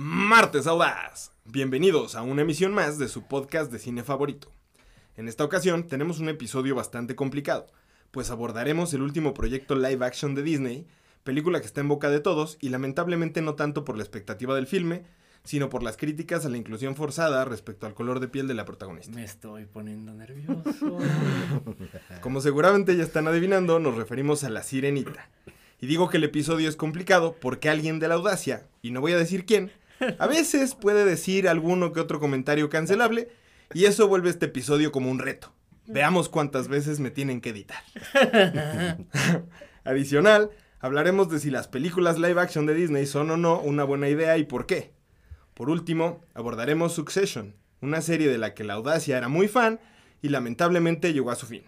Martes Audaz. Bienvenidos a una emisión más de su podcast de cine favorito. En esta ocasión tenemos un episodio bastante complicado, pues abordaremos el último proyecto live action de Disney, película que está en boca de todos y lamentablemente no tanto por la expectativa del filme, sino por las críticas a la inclusión forzada respecto al color de piel de la protagonista. Me estoy poniendo nervioso. Como seguramente ya están adivinando, nos referimos a La Sirenita. Y digo que el episodio es complicado porque alguien de la audacia, y no voy a decir quién, a veces puede decir alguno que otro comentario cancelable, y eso vuelve este episodio como un reto. Veamos cuántas veces me tienen que editar. Adicional, hablaremos de si las películas live action de Disney son o no una buena idea y por qué. Por último, abordaremos Succession, una serie de la que la audacia era muy fan y lamentablemente llegó a su fin.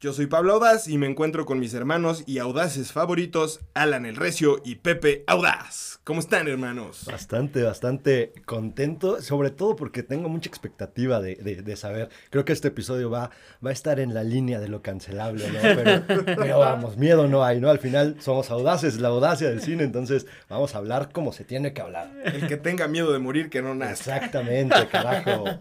Yo soy Pablo Audaz y me encuentro con mis hermanos y audaces favoritos, Alan el Recio y Pepe Audaz. ¿Cómo están, hermanos? Bastante, bastante contento, sobre todo porque tengo mucha expectativa de, de- de saber. Creo que este episodio va, va a estar en la línea de lo cancelable, ¿no? Pero, pero vamos, miedo no hay, ¿no? Al final somos audaces, la audacia del cine, entonces vamos a hablar como se tiene que hablar. El que tenga miedo de morir, que no nazca. Exactamente, carajo.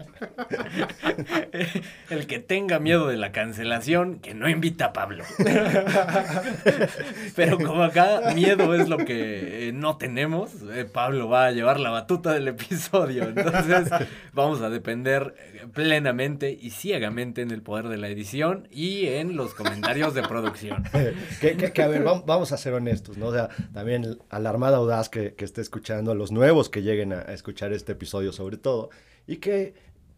El que tenga miedo de la cancelación, que no invita a Pablo. Pero como acá miedo es lo que eh, no tenemos, eh, Pablo va a llevar la batuta del episodio. Entonces vamos a depender eh, plenamente y ciegamente en el poder de la edición y en los comentarios de producción. que, a ver, vam- vamos a ser honestos, ¿no? O sea, también a la Armada Audaz que, esté escuchando, a los nuevos que lleguen a escuchar este episodio sobre todo, y que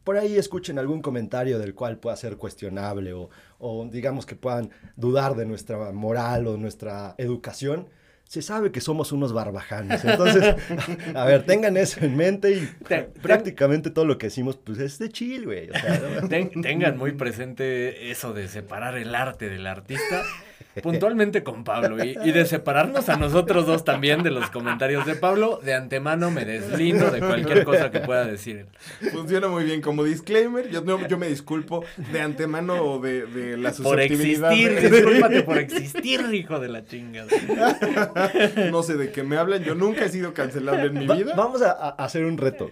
por ahí escuchen algún comentario del cual pueda ser cuestionable o, o digamos que puedan dudar de nuestra moral o nuestra educación. Se sabe que somos unos barbajanes. Entonces, a ver, tengan eso en mente y Te- prácticamente todo lo que decimos, pues es de chill, güey. O sea, Ten- tengan muy presente eso de separar el arte del artista, puntualmente con Pablo, y, y de separarnos a nosotros dos también de los comentarios de Pablo. De antemano me deslindo de cualquier cosa que pueda decir. Funciona muy bien como disclaimer. Yo, no- yo me disculpo de antemano o de, de la Por susceptibilidad. existir, de- discúlpate por existir, hijo de la chingada. No sé de qué me hablan. Yo nunca he sido cancelable en mi Va- vida. vamos a, a hacer un reto.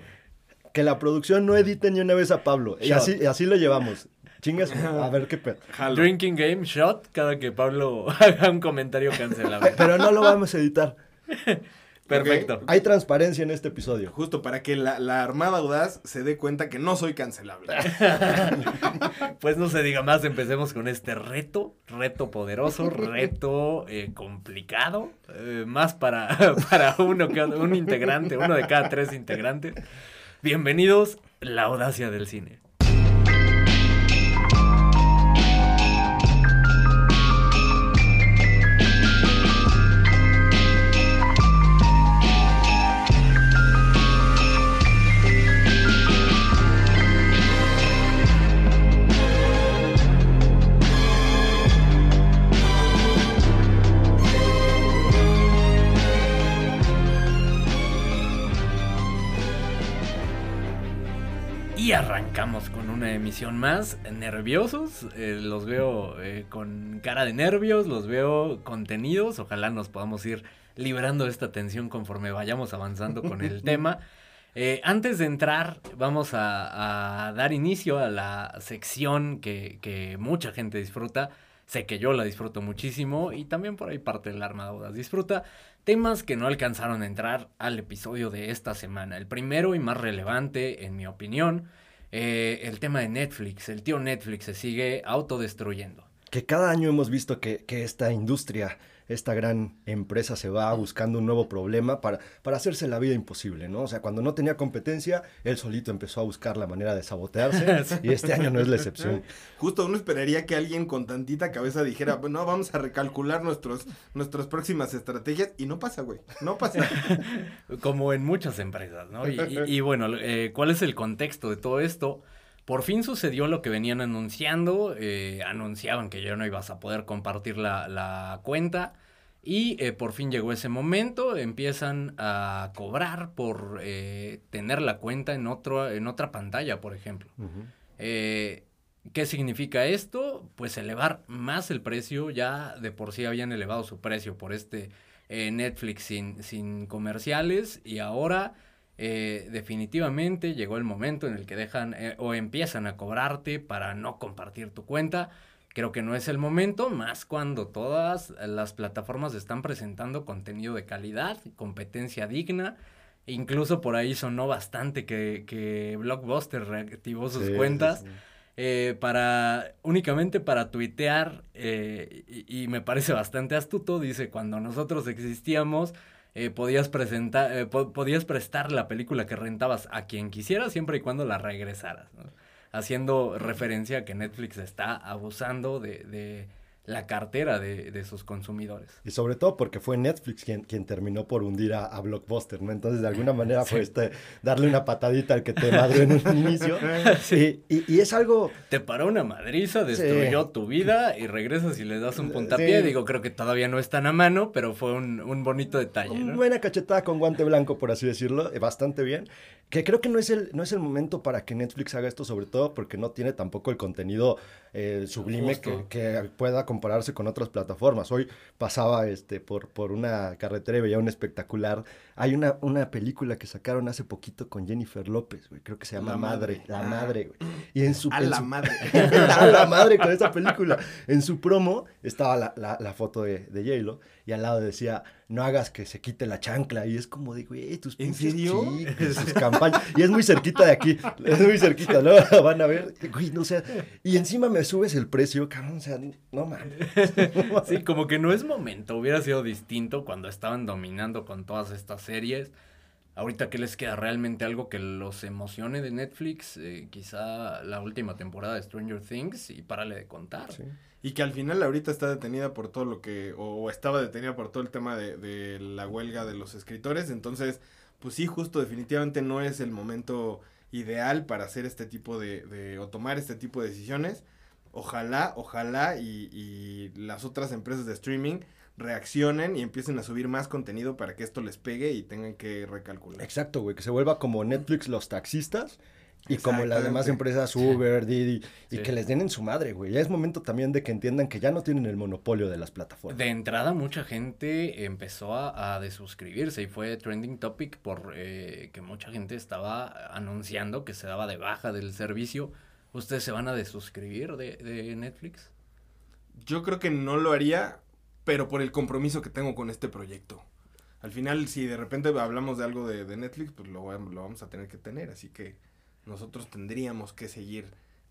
Que la producción no edite ni una vez a Pablo. Y así, y así lo llevamos. Chingas, a ver qué pedo. Jalo. Drinking game shot cada que Pablo haga un comentario cancelable. Pero no lo vamos a editar. Perfecto. Hay transparencia en este episodio. Justo para que la, la Armada Audaz se dé cuenta que no soy cancelable. Pues no se diga más, empecemos con este reto, reto poderoso, reto eh, complicado, eh, más para, para uno que un integrante, uno de cada tres integrantes. Bienvenidos, la audacia del cine. Una emisión más. Nerviosos, eh, los veo eh, con cara de nervios, los veo contenidos. Ojalá nos podamos ir liberando de esta tensión conforme vayamos avanzando con el tema. Eh, antes de entrar, vamos a, a dar inicio a la sección que, que mucha gente disfruta. Sé que yo la disfruto muchísimo y también por ahí parte de la Armada Audas disfruta. Temas que no alcanzaron a entrar al episodio de esta semana. El primero y más relevante, en mi opinión, eh, el tema de Netflix. El tío Netflix se sigue autodestruyendo. Que cada año hemos visto que, que esta industria, esta gran empresa se va buscando un nuevo problema para, para hacerse la vida imposible, ¿no? O sea, cuando no tenía competencia, él solito empezó a buscar la manera de sabotearse y este año no es la excepción. Justo uno esperaría que alguien con tantita cabeza dijera, bueno, vamos a recalcular nuestros, nuestras próximas estrategias. Y no pasa, güey. No pasa. Como en muchas empresas, ¿no? Y, y- y bueno, eh, ¿cuál es el contexto de todo esto? Por fin sucedió lo que venían anunciando. eh, anunciaban que ya no ibas a poder compartir la, la cuenta. Y eh, por fin llegó ese momento. Empiezan a cobrar por eh, tener la cuenta en, otro, en otra pantalla, por ejemplo. Eh, ¿Qué significa esto? Pues elevar más el precio. Ya de por sí habían elevado su precio por este eh, Netflix sin, sin comerciales. Y ahora eh, definitivamente llegó el momento en el que dejan o empiezan a cobrarte para no compartir tu cuenta. Creo que no es el momento, más cuando todas las plataformas están presentando contenido de calidad, competencia digna. Incluso por ahí sonó bastante que, que Blockbuster reactivó sus Sí, cuentas. sí, sí. eh, para únicamente para tuitear eh, y, y me parece bastante astuto dice cuando nosotros existíamos eh, podías presentar eh, po- podías prestar la película que rentabas a quien quisieras siempre y cuando la regresaras ¿no? Haciendo referencia a que Netflix está abusando de, de la cartera de, de sus consumidores Y sobre todo porque fue Netflix quien, quien terminó por hundir a, a Blockbuster, ¿no? Entonces, de alguna manera fue este, darle una patadita al que te madrió en un inicio. Y, y- y es algo, te paró una madriza, destruyó tu vida y regresas y le das un puntapié. Sí. Digo, creo que todavía no es tan a mano, pero fue un, un bonito detalle, una ¿no? buena cachetada con guante blanco, por así decirlo, eh, bastante bien. Que creo que no es, el, no es el momento para que Netflix haga esto, sobre todo porque no tiene tampoco el contenido eh, sublime que, pueda compararse con otras plataformas. Hoy pasaba este, por, por una carretera y veía un espectacular. Hay una, una película que sacaron hace poquito con Jennifer López, güey. Creo que se llama La Madre. Madre. La Ah. Madre, güey. Y en su... A en la su- madre. a la madre con esa película. En su promo estaba la, la- la foto de, de J-Lo y al lado decía, no hagas que se quite la chancla. Y es como de, güey, tus ¿En pinches serio? sí, sus campañas. Y es muy cerquita de aquí, es muy cerquita, ¿no? Van a ver, güey, no sé. Y encima me subes el precio, cabrón, o sea, no mames. Sí, como que no es momento. Hubiera sido distinto cuando estaban dominando con todas estas series. Ahorita, ¿qué les queda? ¿Realmente algo que los emocione de Netflix? Eh, quizá la última temporada de Stranger Things y párale de contar. Y que al final ahorita está detenida por todo lo que, o, o estaba detenida por todo el tema de, de la huelga de los escritores. Entonces, pues sí, justo definitivamente no es el momento ideal para hacer este tipo de, de o tomar este tipo de decisiones. Ojalá, ojalá y, y las otras empresas de streaming reaccionen y empiecen a subir más contenido para que esto les pegue y tengan que recalcular. Exacto, güey, que se vuelva como Netflix los taxistas y como las demás empresas Uber, Didi, y Sí. que les den en su madre, güey. Ya es momento también de que entiendan que ya no tienen el monopolio de las plataformas. De entrada, mucha gente empezó a, a desuscribirse y fue trending topic por eh, que mucha gente estaba anunciando que se daba de baja del servicio. ¿Ustedes se van a desuscribir de, de Netflix? Yo creo que no lo haría, pero por el compromiso que tengo con este proyecto. Al final, si de repente hablamos de algo de, de Netflix, pues lo, lo vamos a tener que tener. Así que nosotros tendríamos que seguir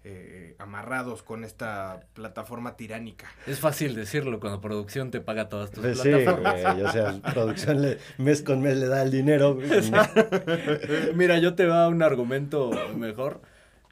eh, amarrados con esta plataforma tiránica. Es fácil decirlo cuando producción te paga todas tus Pues sí, plataformas. güey, o sea, producción le- mes con mes le da el dinero. Mira, yo te va un argumento mejor.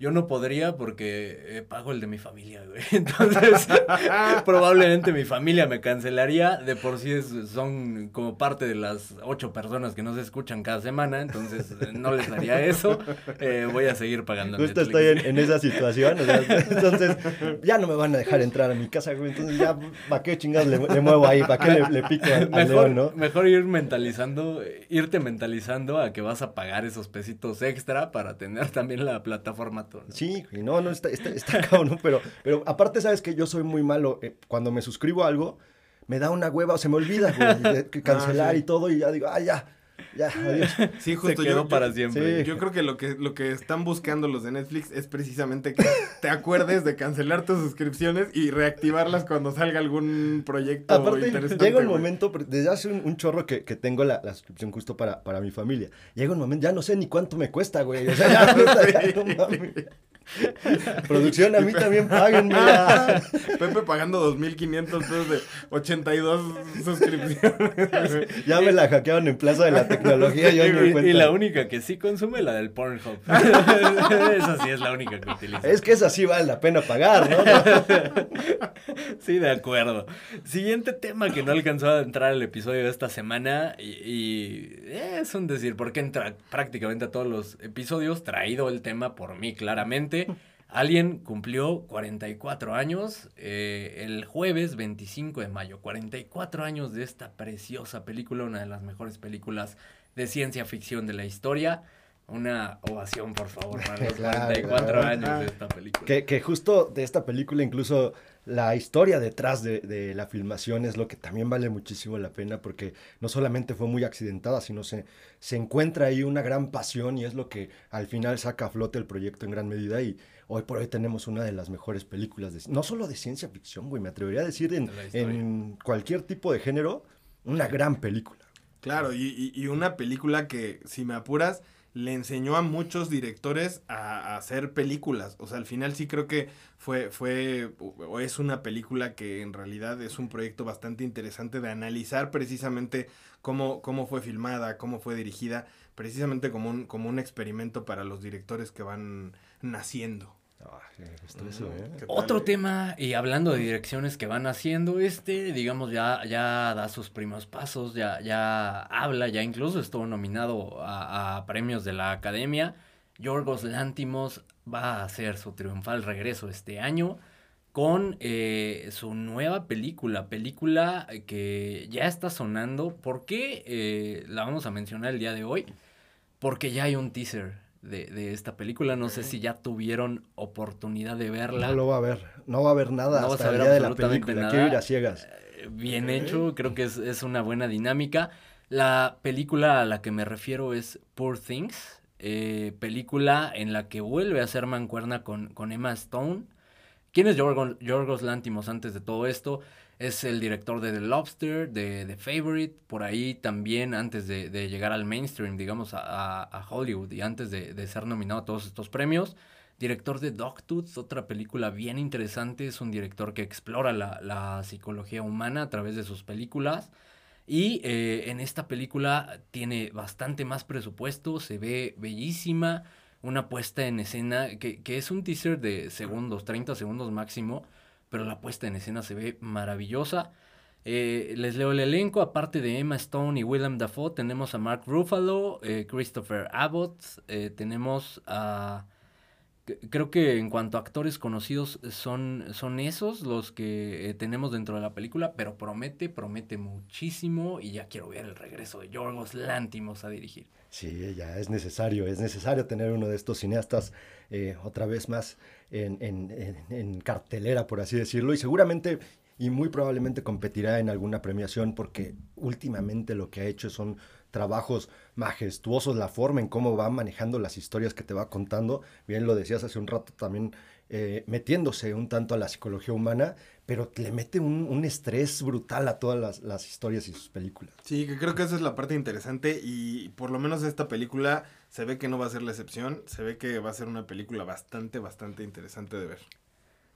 Yo no podría porque eh, pago el de mi familia, güey. Entonces, probablemente mi familia me cancelaría. De por sí es- son como parte de las ocho personas que nos escuchan cada semana. Entonces, eh, no les daría eso. Eh, voy a seguir pagando Justo Netflix. estoy en, en esa situación, o sea, entonces ya no me van a dejar entrar a mi casa, güey, entonces ya, ¿para qué chingados le, le muevo ahí? ¿Para qué le, le pico al, al Mejor, león, no? mejor ir mentalizando, irte mentalizando a que vas a pagar esos pesitos extra para tener también la plataforma tú, ¿no? Sí, no, no, está, está, está cabrón, pero, pero aparte, ¿sabes que Yo soy muy malo, eh, cuando me suscribo a algo, me da una hueva o se me olvida, güey, de- que cancelar Ah, sí. y todo, y ya digo, ah, ya, ya, adiós. Sí, Se justo quedó yo, para yo- siempre. sí. yo creo que lo que lo que están buscando los de Netflix es precisamente que te acuerdes de cancelar tus suscripciones y reactivarlas cuando salga algún proyecto Aparte, interesante. llega un güey. momento, desde hace un, un chorro que, que tengo la, la suscripción justo para, para mi familia. Llega un momento, ya no sé ni cuánto me cuesta, güey. O sea, ya, neta, ya no mames. Producción, a mí también páguenme ya. Pepe pagando 2.500 pesos de 82 suscripciones. Ya me la hackearon en Plaza de la Tecnología, yo Y, la única que sí consume, la del Pornhub. Esa sí es la única que utiliza. Es que esa sí vale la pena pagar, ¿no? Sí, de acuerdo. Siguiente tema que no alcanzó a entrar al episodio de esta semana y, y es un decir, porque entra prácticamente a todos los episodios, traído el tema por mí claramente. Alien cumplió 44 años eh, el jueves 25 de mayo. 44 años de esta preciosa película, una de las mejores películas de ciencia ficción de la historia. Una ovación, por favor, para los 44 años de esta película. Que, que, justo de esta película, incluso la historia detrás de, de, la filmación es lo que también vale muchísimo la pena, porque no solamente fue muy accidentada, sino se, se encuentra ahí una gran pasión y es lo que al final saca a flote el proyecto en gran medida. Y hoy por hoy tenemos una de las mejores películas, de, no solo de ciencia ficción, güey, me atrevería a decir en, en cualquier tipo de género, una gran película. Claro, y, y, una película que, si me apuras, le enseñó a muchos directores a, hacer películas. O sea, al final sí creo que fue, fue, o es una película que en realidad es un proyecto bastante interesante de analizar precisamente cómo, cómo fue filmada, cómo fue dirigida, precisamente como un, como un experimento para los directores que van naciendo. ¿Eh? Otro tema, y hablando de direcciones que van haciendo, este, digamos, ya, ya da sus primeros pasos, ya, ya habla, ya incluso estuvo nominado a, premios de la academia. Yorgos Lántimos va a hacer su triunfal regreso este año con eh, su nueva película, película que ya está sonando. ¿Por qué eh, la vamos a mencionar el día de hoy? Porque ya hay un teaser de, de, esta película. No sé si ya tuvieron oportunidad de verla. No lo va a ver, no va a ver nada no hasta el día de la película. Quiero ir a ciegas. Eh, bien hecho, creo que es, es, una buena dinámica. La película a la que me refiero es Poor Things, eh, película en la que vuelve a ser mancuerna con, con Emma Stone. ¿Quién es Yorgos, Yorgos Lantimos antes de todo esto? Es el director de The Lobster, de The Favorite, por ahí también antes de, llegar al mainstream, digamos, a, Hollywood y antes de, ser nominado a todos estos premios. Director de Dogtooth, otra película bien interesante. Es un director que explora la, psicología humana a través de sus películas. Y eh, en esta película tiene bastante más presupuesto, se ve bellísima, una puesta en escena que, que es un teaser de segundos, 30 segundos máximo pero la puesta en escena se ve maravillosa. Eh, les leo el elenco, aparte de Emma Stone y Willem Dafoe, tenemos a Mark Ruffalo, eh, Christopher Abbott, eh, tenemos a... Creo que en cuanto a actores conocidos son, son esos los que tenemos dentro de la película, pero promete, promete muchísimo y ya quiero ver el regreso de Yorgos Lántimos a dirigir. Sí, ya es necesario, es necesario tener uno de estos cineastas otra vez más en, cartelera, por así decirlo, y seguramente y muy probablemente competirá en alguna premiación porque últimamente lo que ha hecho son trabajos majestuosos, la forma en cómo va manejando las historias que te va contando, bien lo decías hace un rato también, eh, metiéndose un tanto a la psicología humana, pero le mete un, estrés brutal a todas las, las, historias y sus películas. Sí, que creo que esa es la parte interesante y por lo menos esta película se ve que no va a ser la excepción, se ve que va a ser una película bastante, bastante interesante de ver.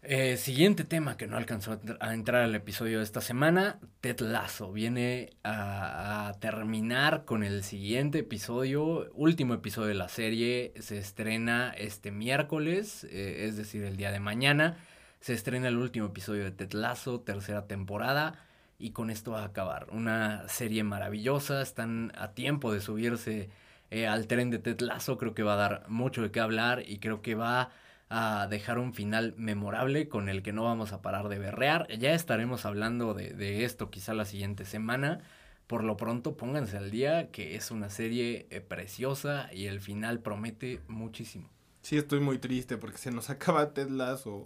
Eh, siguiente tema que no alcanzó a entrar al episodio de esta semana, Ted Lasso viene a, terminar con el siguiente episodio, último episodio de la serie, se estrena este miércoles, eh, es decir, el día de mañana, se estrena el último episodio de Ted Lasso, tercera temporada, y con esto va a acabar. Una serie maravillosa, están a tiempo de subirse eh, al tren de Ted Lasso, creo que va a dar mucho de qué hablar y creo que va a dejar un final memorable con el que no vamos a parar de berrear. Ya estaremos hablando de, esto quizá la siguiente semana. Por lo pronto pónganse al día que es una serie eh, preciosa y el final promete muchísimo. Sí, estoy muy triste porque se nos acaba Ted Lasso.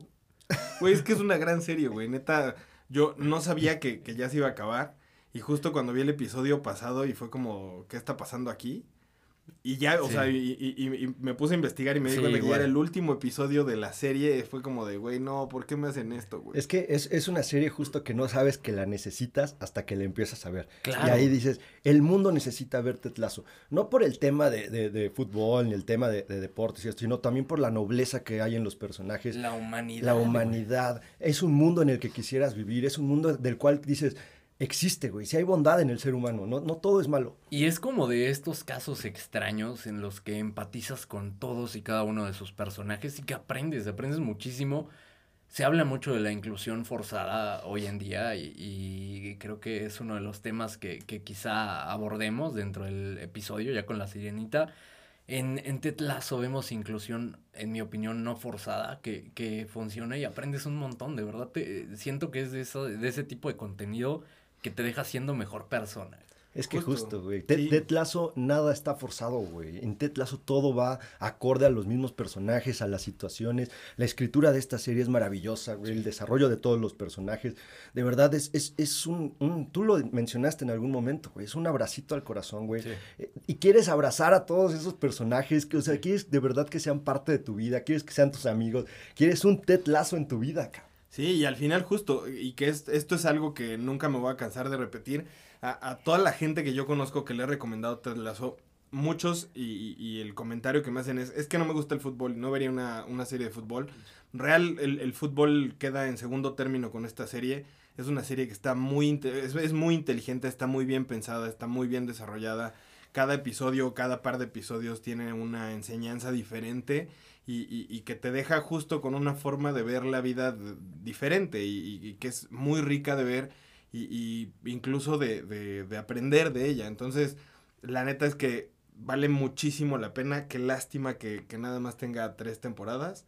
Güey, es que es una gran serie, güey. Neta, yo no sabía que, que ya se iba a acabar. Y justo cuando vi el episodio pasado y fue como, ¿qué está pasando aquí? Y ya, o sea, y, y, me puse a investigar y me di cuenta que ya era el último episodio de la serie. Fue como de, güey, no, ¿por qué me hacen esto, güey? Es que es, es, una serie justo que no sabes que la necesitas hasta que la empiezas a ver. Y ahí dices, el mundo necesita ver Tetlazo. No por el tema de, de, de fútbol ni el tema de, de, deportes y esto, sino también por la nobleza que hay en los personajes. La humanidad. La humanidad. Es un mundo en el que quisieras vivir. Es un mundo del cual dices existe, güey. Si hay bondad en el ser humano, no, no todo es malo. Y es como de estos casos extraños en los que empatizas con todos y cada uno de sus personajes y que aprendes, aprendes muchísimo. Se habla mucho de la inclusión forzada hoy en día y, creo que es uno de los temas que, quizá abordemos dentro del episodio ya con la sirenita. En, en Tetlazo vemos inclusión, en mi opinión, no forzada, que, que funciona y aprendes un montón, de verdad. Te, siento que es de, eso, de ese tipo de contenido que te deja siendo mejor persona. Es que Justo. güey. Ted, Sí. Ted Lasso nada está forzado, güey. En Ted Lasso todo va acorde a los mismos personajes, a las situaciones. La escritura de esta serie es maravillosa, güey. El desarrollo de todos los personajes. De verdad, es, es, es un, un- Tú lo mencionaste en algún momento, güey. Es un abracito al corazón, güey. Sí. Eh, Y quieres abrazar a todos esos personajes. Que, o sea, quieres de verdad que sean parte de tu vida. Quieres que sean tus amigos. Quieres un Ted Lasso en tu vida, cabrón. Sí, y al final justo, y que es- esto es algo que nunca me voy a cansar de repetir, a, a toda la gente que yo conozco que le he recomendado Ted Lasso, muchos, y, y- el comentario que me hacen es, es que no me gusta el fútbol, no vería una, una serie de fútbol. Real, el, el fútbol queda en segundo término con esta serie. Es una serie que está muy, es, es muy inteligente, está muy bien pensada, está muy bien desarrollada. Cada episodio, cada par de episodios tiene una enseñanza diferente y, y- y que te deja justo con una forma de ver la vida diferente y, y- que es muy rica de ver y, y incluso de, de- de aprender de ella. Entonces, la neta es que vale muchísimo la pena. Qué lástima que, que nada más tenga tres temporadas.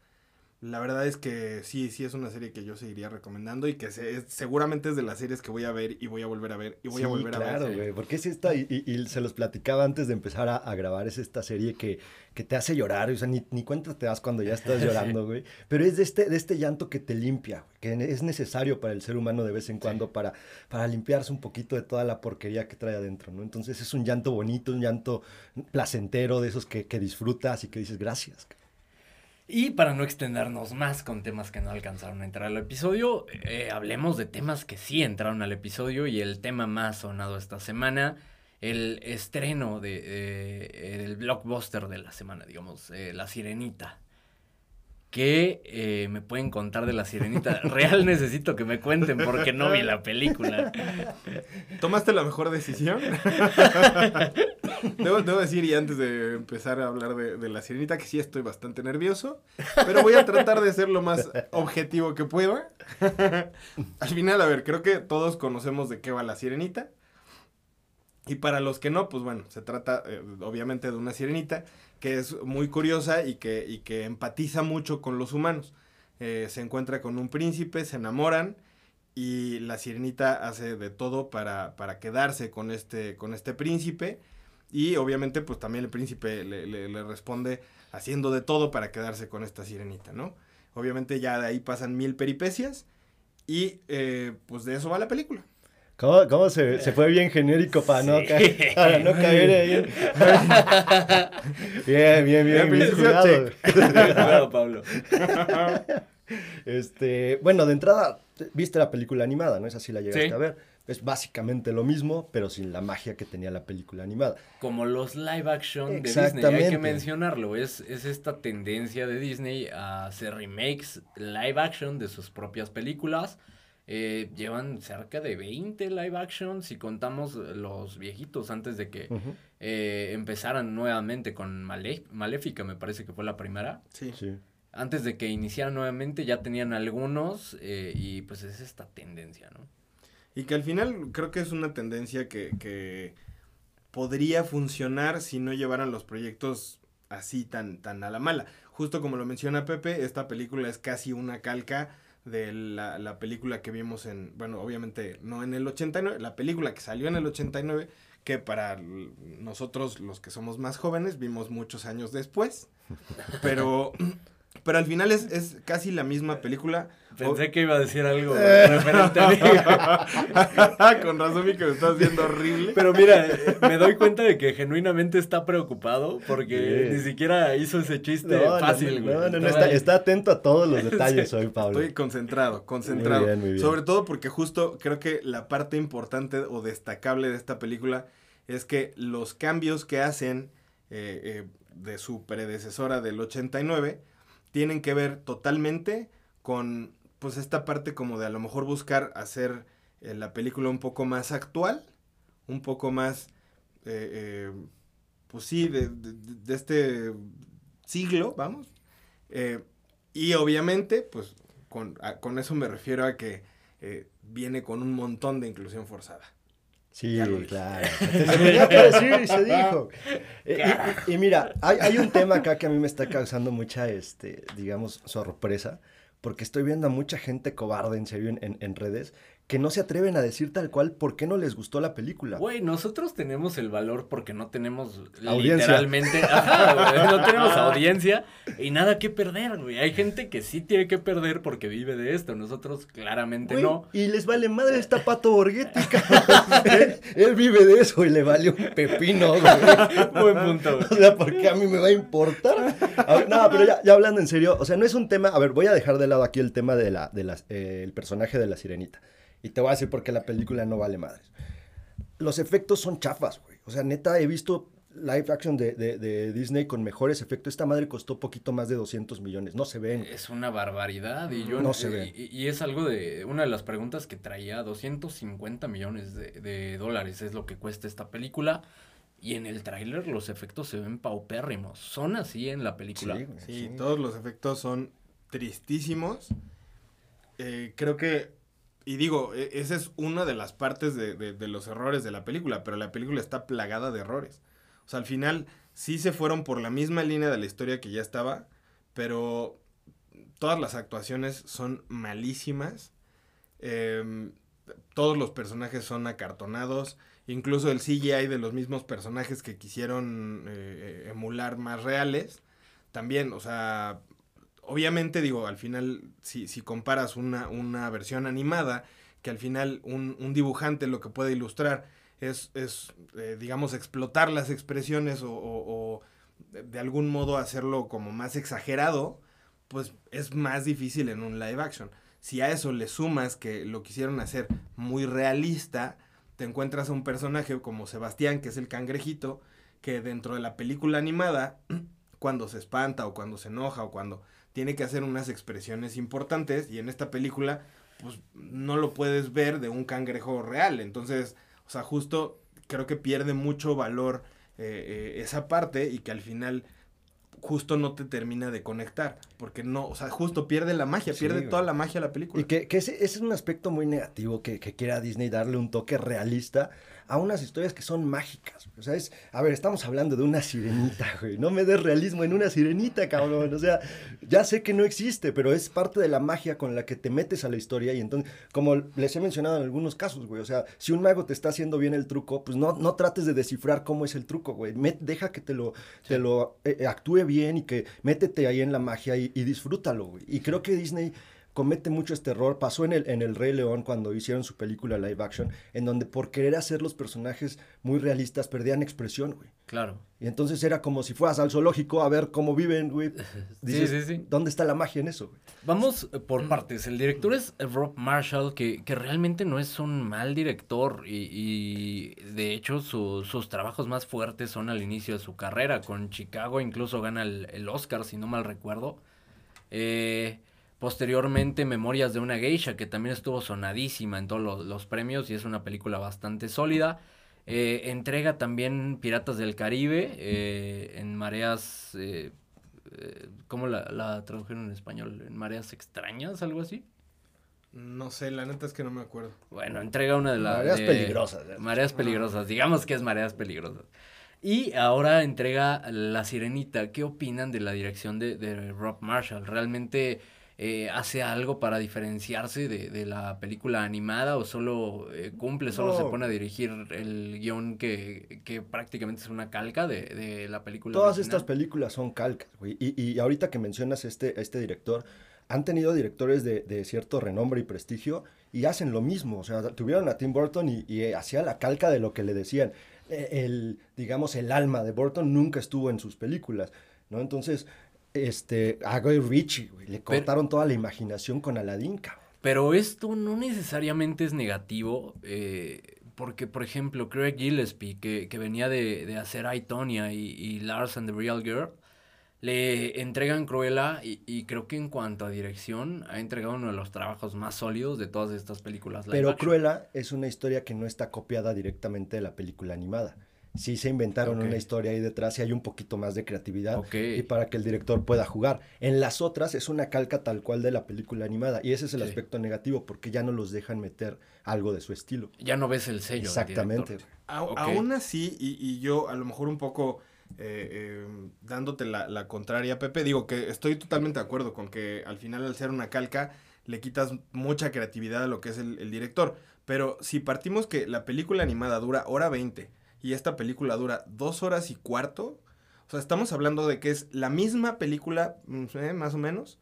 La verdad es que sí, sí es una serie que yo seguiría recomendando y que se- es- seguramente es de las series que voy a ver y voy a volver a ver y voy a volver a claro, ver. güey, porque es esta, y, y- y se los platicaba antes de empezar a, a grabar, es esta serie que, que te hace llorar, o sea, ni, ni cuenta te das cuando ya estás llorando, güey, pero es de este, de este llanto que te limpia, güey, que es necesario para el ser humano de vez en cuando para, para limpiarse un poquito de toda la porquería que trae adentro, ¿no? Entonces es un llanto bonito, un llanto placentero, de esos que, que disfrutas y que dices gracias. Y para no extendernos más con temas que no alcanzaron a entrar al episodio, eh, hablemos de temas que sí entraron al episodio y el tema más sonado esta semana, el estreno de, eh, blockbuster de la semana, digamos, eh, La Sirenita. ¿Qué eh, me pueden contar de La Sirenita? Real necesito que me cuenten porque no vi la película. ¿Tomaste la mejor decisión? debo, debo decir, y antes de empezar a hablar de, de la sirenita, que sí estoy bastante nervioso, pero voy a tratar de ser lo más objetivo que pueda. Al final, a ver, creo que todos conocemos de qué va la sirenita. Y para los que no, pues bueno, se trata eh, obviamente de una sirenita que es muy curiosa y que, y que empatiza mucho con los humanos. Eh, se encuentra con un príncipe, se enamoran y la sirenita hace de todo para, para quedarse con este, con este príncipe y obviamente pues también el príncipe le, le- responde haciendo de todo para quedarse con esta sirenita, ¿no? Obviamente ya de ahí pasan mil peripecias y eh, pues de eso va la película. ¿Cómo, cómo se, se fue bien genérico para no, caer, para no caer ahí? en- Bien, bien, bien, bien check. Cuidado, Pablo. Este, bueno, de entrada, viste la película animada, ¿no? Esa sí la llegaste Sí. a ver. Es básicamente lo mismo, pero sin la magia que tenía la película animada. Como los live action de Disney, hay que mencionarlo, es, es esta tendencia de Disney a hacer remakes live action de sus propias películas. Eh, llevan cerca de 20 live action si contamos los viejitos antes de que eh, empezaran nuevamente con Male- Maléfica, me parece que fue la primera. Sí. Sí. Antes de que iniciaran nuevamente ya tenían algunos eh, y pues es esta tendencia, ¿no? Y que al final creo que es una tendencia que, que podría funcionar si no llevaran los proyectos así tan, tan a la mala. Justo como lo menciona Pepe, esta película es casi una calca de la, la película que vimos en, bueno, obviamente no en el 89, la película que salió en el 89, que para nosotros los que somos más jóvenes vimos muchos años después, pero, pero al final es, es casi la misma película. Pensé que iba a decir algo referente a mí. Con razón vi que me estás viendo horrible. Pero mira, me doy cuenta de que genuinamente está preocupado porque Sí. ni siquiera hizo ese chiste No, fácil, güey. no, no, no, Estaba está, ahí. está atento a todos los detalles hoy, Pablo. Estoy concentrado, concentrado. Muy bien, muy bien. Sobre todo porque justo creo que la parte importante o destacable de esta película es que los cambios que hacen eh, eh, de su predecesora del 89 tienen que ver totalmente con pues esta parte como de a lo mejor buscar hacer eh, la película un poco más actual, un poco más, eh, eh, pues sí, de, de- de este siglo, vamos. Y obviamente, pues con, a- con eso me refiero a que viene con un montón de inclusión forzada. Sí, claro. Tenía que decir y se dijo. Y, y- y mira, hay, hay un tema acá que a mí me está causando mucha, este, digamos, sorpresa, porque estoy viendo a mucha gente cobarde, en serio, en, en- en redes, que no se atreven a decir tal cual por qué no les gustó la película. Güey, nosotros tenemos el valor porque no tenemos Audiencia. literalmente, ajá, güey, no tenemos audiencia y nada que perder, güey. Hay gente que sí tiene que perder porque vive de esto, nosotros claramente no. Y les vale madre esta pato Borghetti, él, él vive de eso y le vale un pepino, güey. Buen punto, güey. O sea, ¿por qué a mí me va a importar? A ver, no, pero ya, ya hablando en serio, o sea, no es un tema. A ver, voy a dejar de lado aquí el tema de la, de las, eh, el personaje de la sirenita. Y te voy a decir por qué la película no vale madres. Los efectos son chafas, güey. O sea, neta, he visto live action de, de- de Disney con mejores efectos. Esta madre costó poquito más de 200 millones. No se ven. Es una barbaridad y yo No se ve. Y, y es algo de una de las preguntas que traía 250 millones de, de dólares es lo que cuesta esta película y en el tráiler los efectos se ven paupérrimos. Son así en la película. Sí, sí. todos los efectos son tristísimos. Eh, creo que, y digo, e- esa es una de las partes de, de- de los errores de la película, pero la película está plagada de errores. O sea, al final sí se fueron por la misma línea de la historia que ya estaba, pero todas las actuaciones son malísimas. Em, todos los personajes son acartonados. Incluso el CGI de los mismos personajes que quisieron eh, emular más reales. También, o sea, obviamente digo, al final, si, si comparas una, una versión animada, que al final un, un dibujante lo que puede ilustrar es, es eh, digamos, explotar las expresiones o, o- de algún modo hacerlo como más exagerado, pues es más difícil en un live action. Si a eso le sumas que lo quisieron hacer muy realista, te encuentras a un personaje como Sebastián, que es el cangrejito, que dentro de la película animada, cuando se espanta o cuando se enoja o cuando tiene que hacer unas expresiones importantes, y en esta película, pues no lo puedes ver de un cangrejo real. Entonces, o sea, justo creo que pierde mucho valor eh, eh, esa parte y que al final justo no te termina de conectar, porque no, o sea, justo pierde la magia, Sí, pierde güey. toda la magia la película. Y que, que ese, ese es un aspecto muy negativo que, que quiera Disney darle un toque realista a unas historias que son mágicas. güey. O sea, es, a ver, estamos hablando de una sirenita, güey. No me des realismo en una sirenita, cabrón. O sea, ya sé que no existe, pero es parte de la magia con la que te metes a la historia. Y entonces, como les he mencionado en algunos casos, güey. O sea, si un mago te está haciendo bien el truco, pues no, no trates de descifrar cómo es el truco, güey. Met- deja que te lo, te lo eh, eh, actúe bien y que métete ahí en la magia y, y disfrútalo, güey. Y creo que Disney comete mucho este error. Pasó en el, en el Rey León cuando hicieron su película live action, en donde por querer hacer los personajes muy realistas perdían expresión, güey. Claro. Y entonces era como si fueras al zoológico a ver cómo viven, güey. Dices, sí, sí. ¿Dónde está la magia en eso, güey? Vamos eh, por partes. El director es Rob Marshall, que, que realmente no es un mal director y, y, de hecho su- sus trabajos más fuertes son al inicio de su carrera. Con Chicago incluso gana el, el Oscar, si no mal recuerdo. Eh, posteriormente Memorias de una Geisha, que también estuvo sonadísima en todos los, los premios y es una película bastante sólida. Eh, entrega también Piratas del Caribe eh, en mareas... eh, ¿Cómo la, la tradujeron en español? ¿En mareas extrañas? ¿Algo así? No sé, la neta es que no me acuerdo. Bueno, entrega una de las... Mareas de- peligrosas. Mareas peligrosas, digamos que es mareas peligrosas. Y ahora entrega La Sirenita. ¿Qué opinan de la dirección de, de Rob Marshall? ¿Realmente eh, hace algo para diferenciarse de, de la película animada o solo eh, cumple, solo se pone a dirigir el guion que, que prácticamente es una calca de, de la película? Todas original? estas películas son calcas, güey. Y, y ahorita que mencionas este, este director, han tenido directores de, de cierto renombre y prestigio y hacen lo mismo. O sea, tuvieron a Tim Burton y, y, eh, hacía la calca de lo que le decían. Eh, El, digamos, el alma de Burton nunca estuvo en sus películas, ¿no? Entonces, este, a Guy Ritchie, güey, le cortaron toda la imaginación con Aladdin, cabrón. Pero esto no necesariamente es negativo, eh, porque por ejemplo Craig Gillespie, que, que venía de, de hacer I, Tonya y, y Lars and the Real Girl, le entregan Cruella y, y creo que en cuanto a dirección ha entregado uno de los trabajos más sólidos de todas estas películas. Pero. Cruella es una historia que no está copiada directamente de la película animada. Sí se inventaron una historia ahí detrás y hay un poquito más de creatividad y para que el director pueda jugar. En las otras es una calca tal cual de la película animada y ese es el aspecto negativo porque ya no los dejan meter algo de su estilo. Ya no ves el sello. Exactamente. A-. Aún así, y, y yo a lo mejor un poco eh, eh, dándote la, la contraria, Pepe, digo que estoy totalmente de acuerdo con que al final al ser una calca, le quitas mucha creatividad a lo que es el, el director. Pero si partimos que la película animada dura hora 20 y esta película dura dos horas y cuarto, o sea, estamos hablando de que es la misma película, mm, eh, más o menos,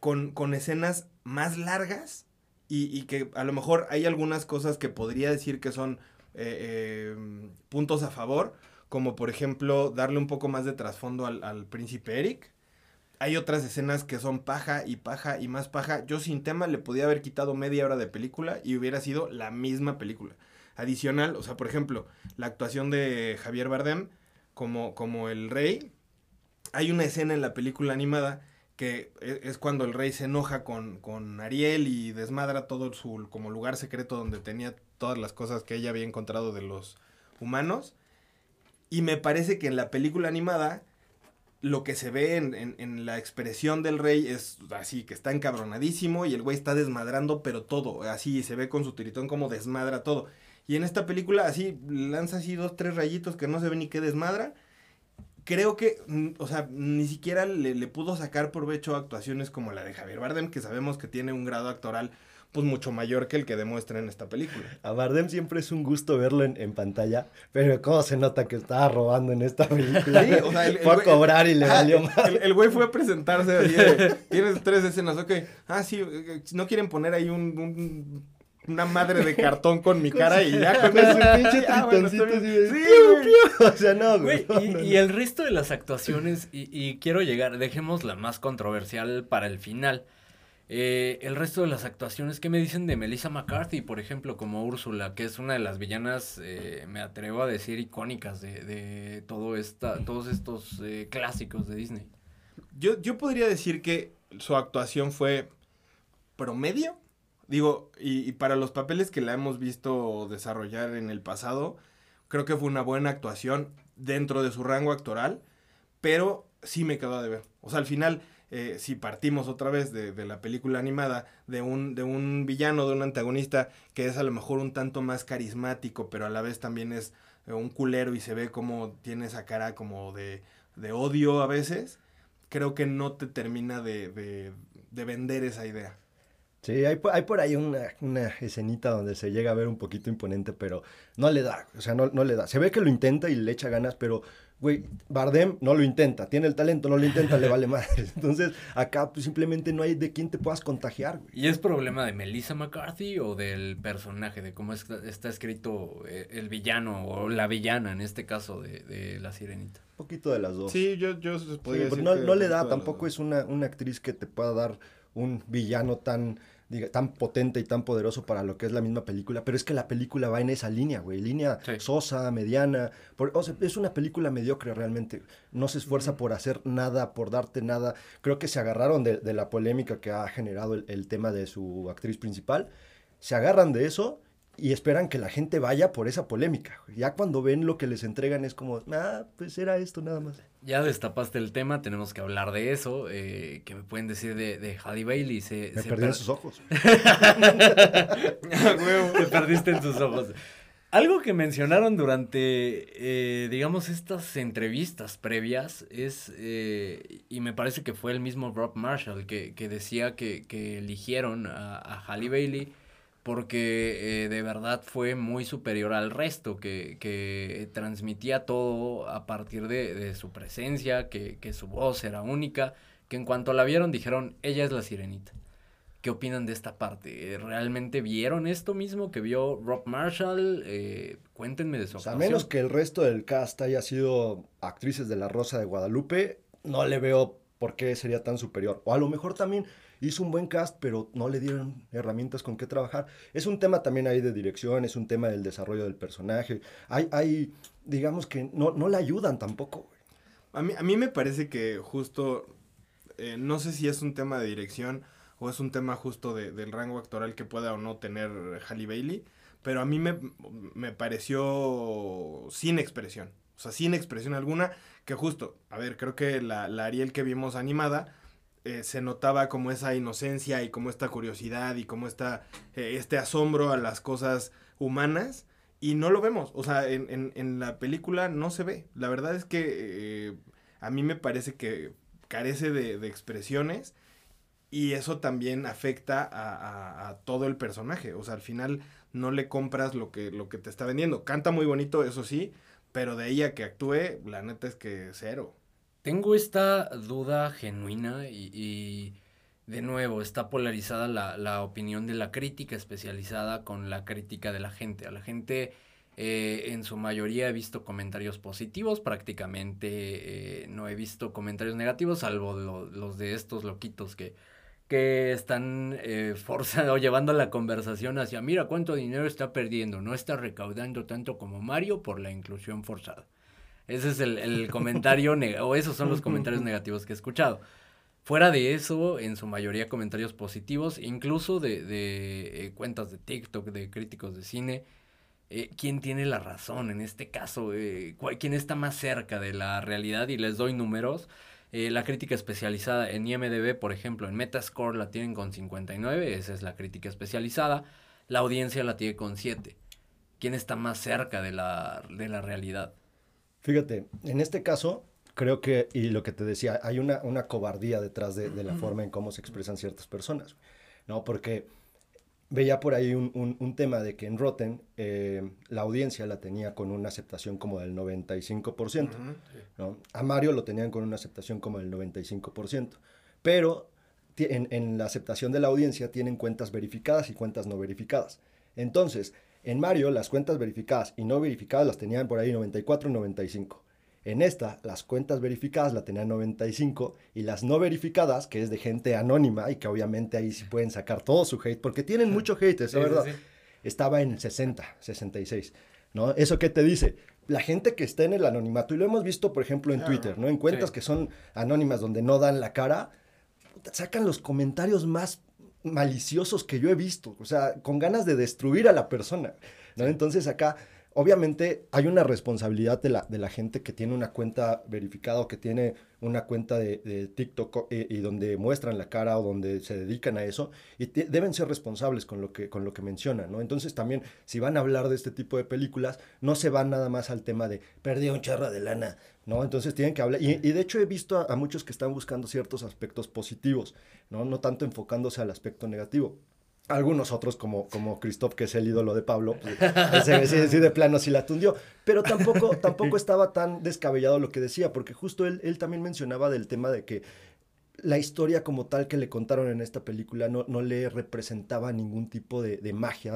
con, con escenas más largas y, y que a lo mejor hay algunas cosas que podría decir que son eh, eh, puntos a favor, como por ejemplo darle un poco más de trasfondo al, al príncipe Eric. Hay otras escenas que son paja y paja y más paja. Yo sin tema le podía haber quitado media hora de película y hubiera sido la misma película. Adicional, o sea, por ejemplo, la actuación de Javier Bardem como, como el rey. Hay una escena en la película animada que e- es cuando el rey se enoja con, con Ariel y desmadra todo su como lugar secreto donde tenía todas las cosas que ella había encontrado de los humanos. Y me parece que en la película animada lo que se ve en, en- en la expresión del rey es así, que está encabronadísimo y el güey está desmadrando, pero todo, así, se ve con su tiritón como desmadra todo. Y en esta película así, lanza así dos, tres rayitos que no se ve ni qué desmadra. Creo que, mm, o sea, ni siquiera le, le pudo sacar provecho a actuaciones como la de Javier Bardem, que sabemos que tiene un grado actoral pues mucho mayor que el que demuestra en esta película. A Bardem siempre es un gusto verlo en, en pantalla, pero cómo se nota que estaba robando en esta película. Sí, o sea, el- el Fue a cobrar y le valió más. El, güey fue a presentarse de, tienes tres escenas, ok. Ah, sí, eh, no quieren poner ahí un, un- una madre de cartón con mi cara y ya con eso. pinche Ah, bueno, Sí. O sea, no, güey. No, y, el resto de las actuaciones, y, y quiero llegar, dejemos la más controversial para el final. Eh, el resto de las actuaciones, ¿qué me dicen de Melissa McCarthy, por ejemplo, como Úrsula, que es una de las villanas, eh, me atrevo a decir, icónicas de, de todo esta, todos estos eh, clásicos de Disney? Yo, yo podría decir que su actuación fue promedio. Digo, y, para los papeles que la hemos visto desarrollar en el pasado, creo que fue una buena actuación dentro de su rango actoral, pero sí me quedó de ver. O sea, al final, eh, si partimos otra vez de, de la película animada, de un, de un villano, de un antagonista que es a lo mejor un tanto más carismático, pero a la vez también es eh, un culero y se ve como tiene esa cara como de, de odio a veces, creo que no te termina de, de, de vender esa idea. Sí, hay, por- hay por ahí una, una escenita donde se llega a ver un poquito imponente, pero no le da, o sea, no, no le da. Se ve que lo intenta y le echa ganas, pero, güey, Bardem no lo intenta, tiene el talento, no lo intenta, le vale más. Entonces, acá pues, simplemente no hay de quién te puedas contagiar, güey. ¿Y es problema de Melissa McCarthy o del personaje, de cómo está, está escrito eh, el villano o la villana, en este caso, de, de La Sirenita? Un poquito de las dos. Sí, yo, yo Sí, podría pero decir no, que no le da, tampoco es una, una actriz que te pueda dar un villano tan, diga, tan potente y tan poderoso para lo que es la misma película, pero es que la película va en esa línea, güey, línea Sí. sosa, mediana, por- o sea, es una película mediocre realmente, no se esfuerza por hacer nada, por darte nada, creo que se agarraron de, de la polémica que ha generado el, el tema de su actriz principal, se agarran de eso y esperan que la gente vaya por esa polémica, ya cuando ven lo que les entregan es como, ah, pues era esto nada más. Ya destapaste el tema, tenemos que hablar de eso. eh, ¿Qué me pueden decir de, de Halle Bailey? Se, Me se perdí en sus ojos. Ah. Te perdiste en sus ojos. Algo que mencionaron durante, eh, digamos, estas entrevistas previas es, eh, y me parece que fue el mismo Rob Marshall que, que decía que, que eligieron a, a Halle Bailey porque eh, de verdad fue muy superior al resto, que, que transmitía todo a partir de, de su presencia, que, que su voz era única, que en cuanto la vieron dijeron, ella es la sirenita. ¿Qué opinan de esta parte? ¿Realmente vieron esto mismo que vio Rob Marshall? Eh, cuéntenme de su O sea, a menos que el resto del cast haya sido actrices de La Rosa de Guadalupe, no le veo por qué sería tan superior. O a lo mejor también hizo un buen cast, pero no le dieron herramientas con qué trabajar. Es un tema también ahí de dirección, es un tema del desarrollo del personaje. Hay, hay digamos que no, no le ayudan tampoco. A mí, a mí me parece que justo, eh, no sé si es un tema de dirección o es un tema justo de- del rango actoral que pueda o no tener Halle Bailey, pero a mí me, me pareció sin expresión, o sea, sin expresión alguna, que justo, a ver, creo que la, la Ariel que vimos animada eh, se notaba como esa inocencia y como esta curiosidad y como esta, eh, este asombro a las cosas humanas. Y no lo vemos, o sea, en, en, la película no se ve. La verdad es que eh, a mí me parece que carece de, de expresiones Y eso también afecta a, a, todo el personaje. O sea, al final no le compras lo que, lo que te está vendiendo. Canta muy bonito, eso sí, pero de ella que actúe, la neta es que cero. Tengo esta duda genuina y, de nuevo está polarizada la, opinión de la crítica especializada con la crítica de la gente. A la gente eh, en su mayoría he visto comentarios positivos, prácticamente eh, no he visto comentarios negativos, salvo los de estos loquitos que que están eh, forzando o llevando la conversación hacia, mira cuánto dinero está perdiendo, no está recaudando tanto como Mario por la inclusión forzada. Ese es el, comentario, o esos son los comentarios negativos que he escuchado. Fuera de eso, en su mayoría comentarios positivos, incluso de, de eh, cuentas de TikTok, de críticos de cine. Eh, ¿Quién tiene la razón en este caso? Eh, ¿Quién está más cerca de la realidad? Y les doy números. Eh, la crítica especializada en IMDB, por ejemplo, en Metascore la tienen con 59, esa es la crítica especializada. La audiencia la tiene con 7. ¿Quién está más cerca de la, de la realidad? Fíjate, en este caso, creo que, y lo que te decía, hay una, una cobardía detrás de, de la forma en cómo se expresan ciertas personas, ¿no? Porque veía por ahí un, tema de que en Rotten eh, la audiencia la tenía con una aceptación como del 95%. ¿no? A Mario lo tenían con una aceptación como del 95%. Pero en, en, la aceptación de la audiencia tienen cuentas verificadas y cuentas no verificadas. Entonces, en Mario las cuentas verificadas y no verificadas las tenían por ahí 94-95. En esta, las cuentas verificadas la tenían 95 y las no verificadas, que es de gente anónima y que obviamente ahí sí pueden sacar todo su hate, porque tienen mucho hate, es verdad, estaba en 60, 66. ¿no? ¿Eso qué te dice? La gente que está en el anonimato, y lo hemos visto, por ejemplo, en Twitter, ¿no? En cuentas que son anónimas donde no dan la cara, sacan los comentarios más maliciosos que yo he visto, o sea, con ganas de destruir a la persona, ¿no? Entonces acá Obviamente hay una responsabilidad de la, de la gente que tiene una cuenta verificada o que tiene una cuenta de, TikTok eh, y, donde muestran la cara o donde se dedican a eso y deben ser responsables con lo, que, con lo que mencionan, ¿no? Entonces también si van a hablar de este tipo de películas, no se van nada más al tema de perdí un charro de lana, ¿no? Entonces tienen que hablar, y, de hecho he visto a, a, muchos que están buscando ciertos aspectos positivos, ¿no? No tanto enfocándose al aspecto negativo. Algunos otros, como, como Christoph, que es el ídolo de Pablo, pues, ese, de plano sí la tundió. Pero tampoco, tampoco estaba tan descabellado lo que decía, porque justo él, él también mencionaba del tema de que la historia como tal que le contaron en esta película no, no le representaba ningún tipo de, magia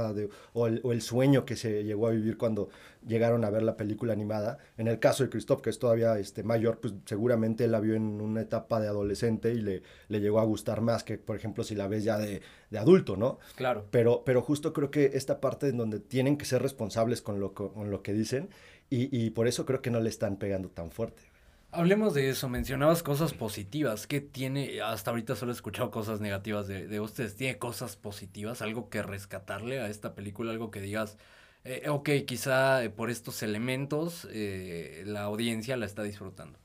o, el, sueño que se llegó a vivir cuando llegaron a ver la película animada. En el caso de Christoph, que es todavía este, mayor, pues seguramente la vio en una etapa de adolescente y le, le llegó a gustar más que, por ejemplo, si la ves ya de, adulto, ¿no? Claro. Pero, pero justo creo que esta parte en donde tienen que ser responsables con lo, con lo que dicen y, y por eso creo que no le están pegando tan fuerte. Hablemos de eso, mencionabas cosas positivas. ¿Qué tiene? Hasta ahorita solo he escuchado cosas negativas de, ustedes. ¿Tiene cosas positivas? ¿Algo que rescatarle a esta película? ¿Algo que digas, eh, ok, quizá eh, por estos elementos eh, la audiencia la está disfrutando?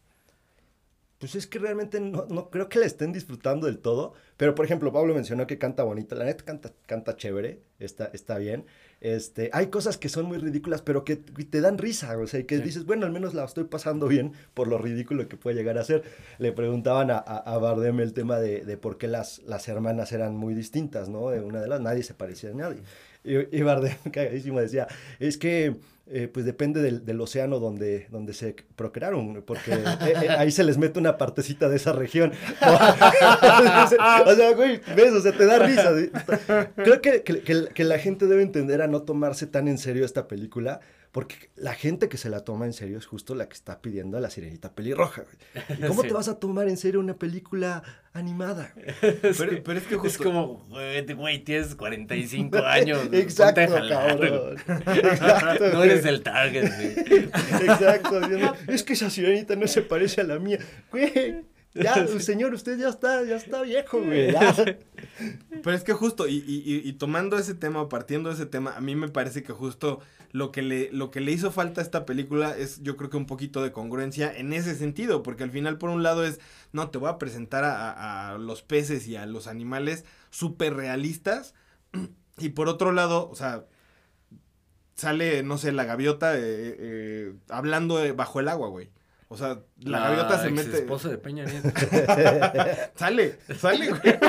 Pues es que realmente no, no, creo que la estén disfrutando del todo. Pero, por ejemplo, Pablo mencionó que canta bonita. La neta canta, canta chévere, está, está bien. Este, hay cosas que son muy ridículas, pero que te dan risa, o sea, que dices, bueno, al menos la estoy pasando bien por lo ridículo que puede llegar a ser. Le preguntaban a, a, Bardem el tema de, de, por qué las, las hermanas eran muy distintas, ¿no? Una de las, nadie se parecía a nadie. Y, y Bardem, cagadísimo, decía, es que eh, pues depende del, del, océano donde, donde se procrearon, porque eh, eh, ahí se les mete una partecita de esa región. o sea, güey, ves, o sea, te da risa. Creo que, que, que, la gente debe entender a no tomarse tan en serio esta película, porque la gente que se la toma en serio es justo la que está pidiendo a la sirenita pelirroja. Güey. ¿Cómo te vas a tomar en serio una película animada? Pero, pero, es que justo... Es como, güey, tienes 45 años. Exacto, cabrón. Exacto, no eres el target, güey. Exacto. Es que esa sirenita no se parece a la mía. Güey. Ya, señor, usted ya está, ya está viejo, güey. Pero es que justo, y, y, y, tomando ese tema, partiendo de ese tema, a mí me parece que justo lo que, le, lo que le hizo falta a esta película es, yo creo que un poquito de congruencia en ese sentido, porque al final, por un lado, es, no, te voy a presentar a, a los peces y a los animales súper realistas, y por otro lado, o sea, sale, no sé, la gaviota eh, eh, hablando bajo el agua, güey. O sea, la gaviota se mete. esposa de Peña Nieto. sale, sale, güey.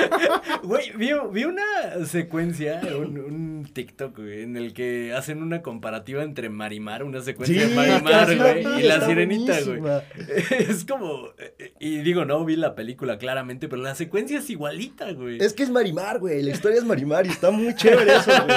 Güey, vi, vi una secuencia, un, un TikTok, güey, en el que hacen una comparativa entre Marimar, una secuencia Sí, de Marimar, la güey, y la sirenita, güey. Es como. Y digo, no vi la película claramente, pero la secuencia es igualita, güey. Es que es Marimar, güey. La historia es Marimar y está muy chévere eso, güey.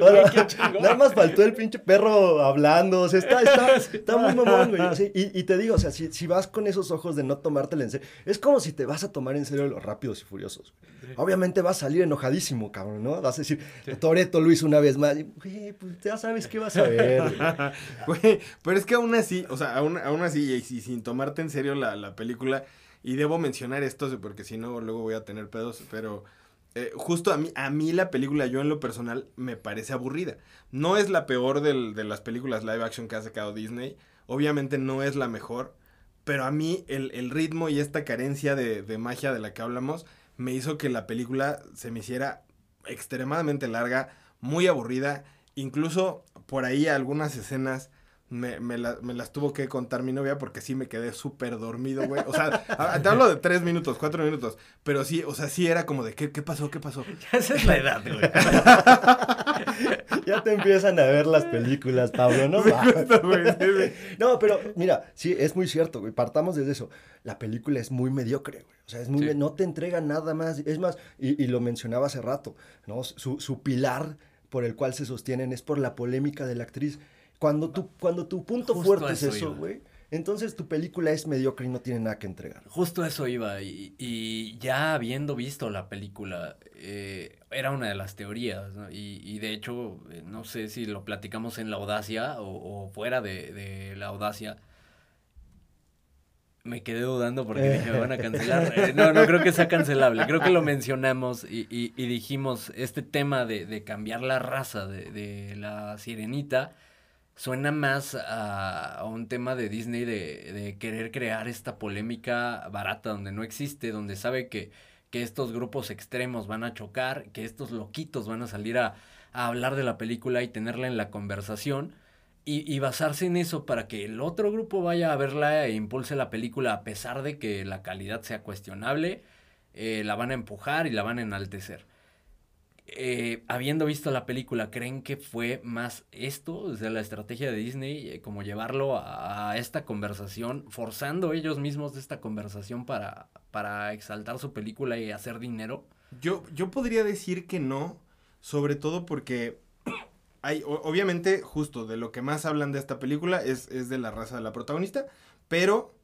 Ahora, nada más faltó el pinche perro hablando. O sea, está, está, está muy mamón, güey. O sea, y, y te digo, o sea, si, si vas con esos ojos de no tomártela en serio, es como si te vas a tomar en serio los rápidos y furiosos. Obviamente vas a salir enojadísimo, cabrón, ¿no? Vas a decir, Toreto lo hizo una vez más. Güey, pues ya sabes qué vas a ver. Güey, pero es que aún así, o sea, aún, aún así, y, y sin tomarte en serio la, la película, y debo mencionar esto porque si no, luego voy a tener pedos, pero eh, justo a mí, a mí la película, yo en lo personal, me parece aburrida. No es la peor del- de las películas live action que ha sacado Disney, obviamente no es la mejor, pero a mí el, el ritmo y esta carencia de, de magia de la que hablamos me hizo que la película se me hiciera extremadamente larga, muy aburrida, incluso por ahí algunas escenas me, me, la- me las tuvo que contar mi novia porque sí me quedé súper dormido, güey. O sea, a- te hablo de tres minutos, cuatro minutos, pero sí, o sea, sí era como de, ¿qué, qué pasó? ¿Qué pasó? Esa es la edad, güey. Ya te empiezan a ver las películas, Pablo, ¿no? Va. Justo, güey, sí, sí. No, pero mira, sí, es muy cierto, güey. Partamos desde eso. La película es muy mediocre, güey. O sea, es muy, Sí. no te entrega nada más. Es más, y, y lo mencionaba hace rato, ¿no? Su, su pilar por el cual se sostienen es por la polémica de la actriz. Cuando tu, cuando tu punto Justo fuerte es eso güey, entonces tu película es mediocre y no tiene nada que entregar. Justo eso iba, y, y ya habiendo visto la película, eh, era una de las teorías, ¿no? Y, y de hecho, eh, no sé si lo platicamos en la audacia o, o fuera de, de la audacia. Me quedé dudando porque dije, me van a cancelar. Eh, no, no creo que sea cancelable. Creo que lo mencionamos y, y- y dijimos, este tema de, de cambiar la raza de, de la sirenita suena más a, a un tema de Disney de, de querer crear esta polémica barata donde no existe, donde sabe que, que estos grupos extremos van a chocar, que estos loquitos van a salir a, a hablar de la película y tenerla en la conversación. Y, y basarse en eso para que el otro grupo vaya a verla e impulse la película a pesar de que la calidad sea cuestionable, eh, la van a empujar y la van a enaltecer. Eh, habiendo visto la película, ¿creen que fue más esto, o sea, la estrategia de Disney, eh, como llevarlo a, esta conversación, forzando ellos mismos de esta conversación para, para exaltar su película y hacer dinero? Yo, yo podría decir que no, sobre todo porque hay, obviamente, justo de lo que más hablan de esta película es, es de la raza de la protagonista, pero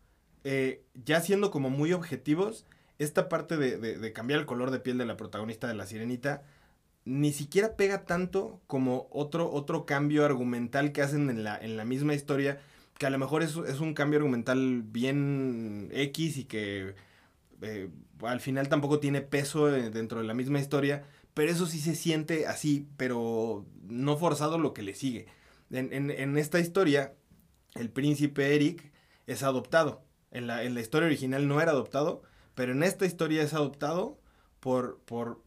eh, ya siendo como muy objetivos, esta parte de- de cambiar el color de piel de la protagonista de la sirenita ni siquiera pega tanto como otro, otro cambio argumental que hacen en la, en la misma historia, que a lo mejor es, es un cambio argumental bien X y que eh, al final tampoco tiene peso eh, dentro de la misma historia, pero eso sí se siente así, pero no forzado lo que le sigue. En, en- en esta historia, el príncipe Eric es adoptado. En la, en la historia original no era adoptado, pero en esta historia es adoptado por, por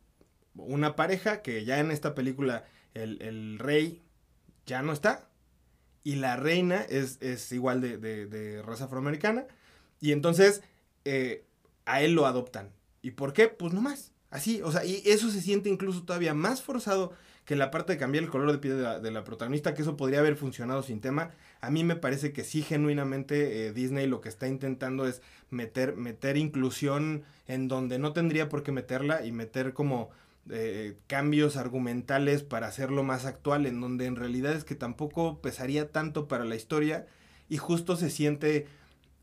una pareja que ya en esta película el, el rey ya no está. Y la reina es, es igual de, de- raza afroamericana. Y entonces eh, a él lo adoptan. ¿Y por qué? Pues no más. Así, o sea, y eso se siente incluso todavía más forzado que la parte de cambiar el color de piel de la, de la protagonista, que eso podría haber funcionado sin tema. A mí me parece que sí, genuinamente, eh, Disney lo que está intentando es meter, meter inclusión en donde no tendría por qué meterla y meter como eh, cambios argumentales para hacerlo más actual, en donde en realidad es que tampoco pesaría tanto para la historia y justo se siente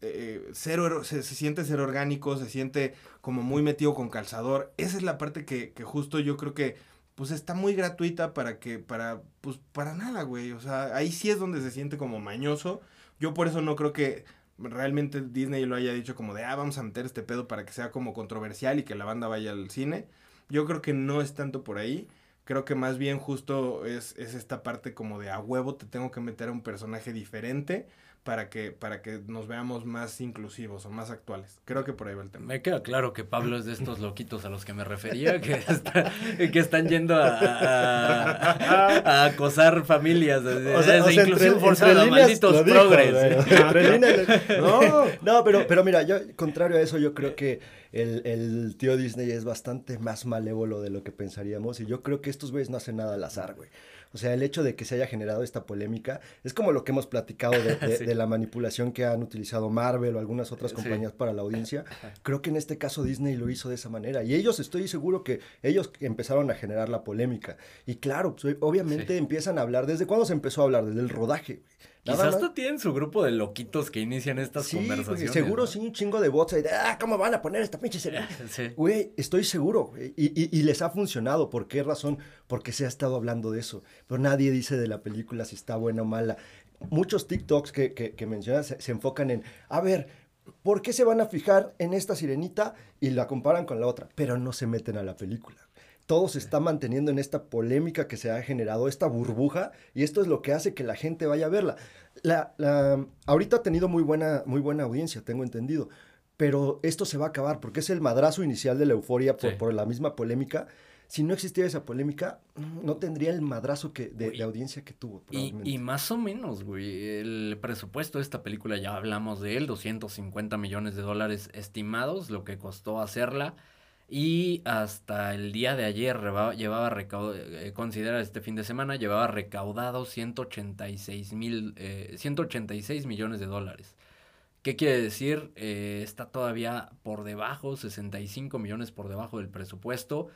eh, se siente ser orgánico, se siente como muy metido con calzador. Esa es la parte que, que justo yo creo que pues está muy gratuita para que, para, pues para nada, güey. O sea, ahí sí es donde se siente como mañoso. Yo por eso no creo que realmente Disney lo haya dicho como de, ah, vamos a meter este pedo para que sea como controversial y que la banda vaya al cine. Yo creo que no es tanto por ahí. Creo que más bien justo es, es esta parte como de a huevo te tengo que meter a un personaje diferente para que, para que nos veamos más inclusivos o más actuales. Creo que por ahí va el tema. Me queda claro que Pablo es de estos loquitos a los que me refería, que, está- que están yendo a, a- a acosar familias. O sea, de inclusión forzada, malditos dijo, progres. Entre No, no, pero, pero mira, yo, contrario a eso, yo creo que el, el tío Disney es bastante más malévolo de lo que pensaríamos. Y yo creo que estos güeyes no hacen nada al azar, güey. O sea, el hecho de que se haya generado esta polémica es como lo que hemos platicado de, de- Sí. de la manipulación que han utilizado Marvel o algunas otras Sí. compañías para la audiencia. Creo que en este caso Disney lo hizo de esa manera. Y ellos, estoy seguro que ellos empezaron a generar la polémica. Y claro, pues, obviamente Sí. empiezan a hablar. ¿Desde cuándo se empezó a hablar? Desde el rodaje. güey. Nada Quizás hasta tienen su grupo de loquitos que inician estas Sí, güey, conversaciones. seguro ¿no? sí, un chingo de bots ahí de, ah, ¿cómo van a poner esta pinche serie? Sí. Güey, estoy seguro, y, y- y les ha funcionado. ¿Por qué razón? Porque se ha estado hablando de eso. Pero nadie dice de la película si está buena o mala. Muchos TikToks que, que, que mencionas se, se enfocan en, a ver, ¿por qué se van a fijar en esta sirenita y la comparan con la otra? Pero no se meten a la película. Todo se está manteniendo en esta polémica que se ha generado, esta burbuja, y esto es lo que hace que la gente vaya a verla. La, la- ahorita ha tenido muy buena, muy buena audiencia, tengo entendido, pero esto se va a acabar porque es el madrazo inicial de la euforia por, Sí. por la misma polémica. Si no existiera esa polémica, no tendría el madrazo que, de, de audiencia que tuvo. Y, y más o menos, güey. El presupuesto de esta película, ya hablamos de él, 250 millones de dólares estimados, lo que costó hacerla. Y hasta el día de ayer reba- llevaba recaudado, considera este fin de semana, llevaba recaudado 186 mil, eh, 186 millones de dólares. ¿Qué quiere decir? Eh, está todavía por debajo, 65 millones por debajo del presupuesto.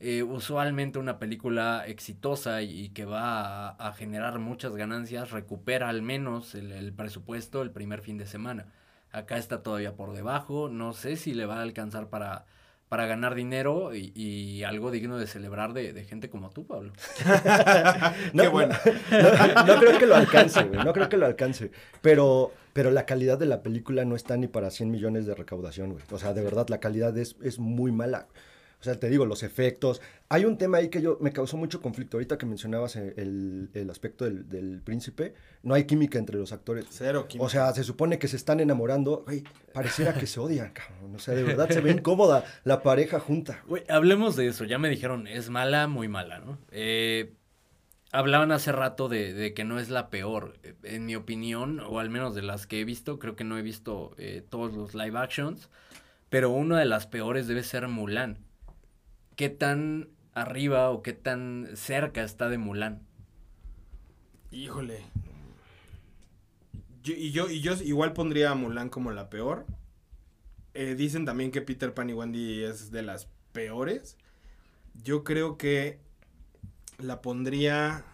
Eh, usualmente una película exitosa y, que va a, generar muchas ganancias recupera al menos el presupuesto el primer fin de semana. Acá está todavía por debajo. No sé si le va a alcanzar para, para ganar dinero y, y algo digno de celebrar de, de gente como tú, Pablo. No, Qué no- bueno. No, no creo que lo alcance, güey. No creo que lo alcance. Pero, pero la calidad de la película no está ni para 100 millones de recaudación, güey. O sea, de verdad, la calidad es, es muy mala. O sea, te digo, los efectos. Hay un tema ahí que yo me causó mucho conflicto. Ahorita que mencionabas el, el- el aspecto del, del príncipe, no hay química entre los actores. Cero química. O sea, se supone que se están enamorando. Güey, pareciera que se odian, cabrón. O sea, de verdad se ve incómoda la pareja junta. Güey, hablemos de eso. Ya me dijeron, es mala, muy mala, ¿no? Eh, hablaban hace rato de, de que no es la peor. Eh, En mi opinión, o al menos de las que he visto, creo que no he visto eh, todos los live actions, pero una de las peores debe ser Mulan. ¿Qué tan arriba o qué tan cerca está de Mulan? Híjole. Yo- y, yo, y yo igual pondría a Mulan como la peor. Eh, dicen también que Peter Pan y Wendy es de las peores. Yo creo que la pondría...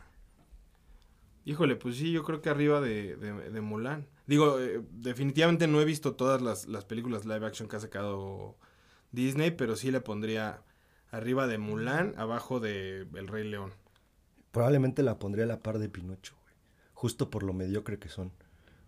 Híjole, pues sí, yo creo que arriba de, de, de Mulan. Digo, eh, definitivamente no he visto todas las, las películas live action que ha sacado Disney, pero sí le pondría arriba de Mulan, abajo de El Rey León. Probablemente la pondría a la par de Pinocho. Justo por lo mediocre que son.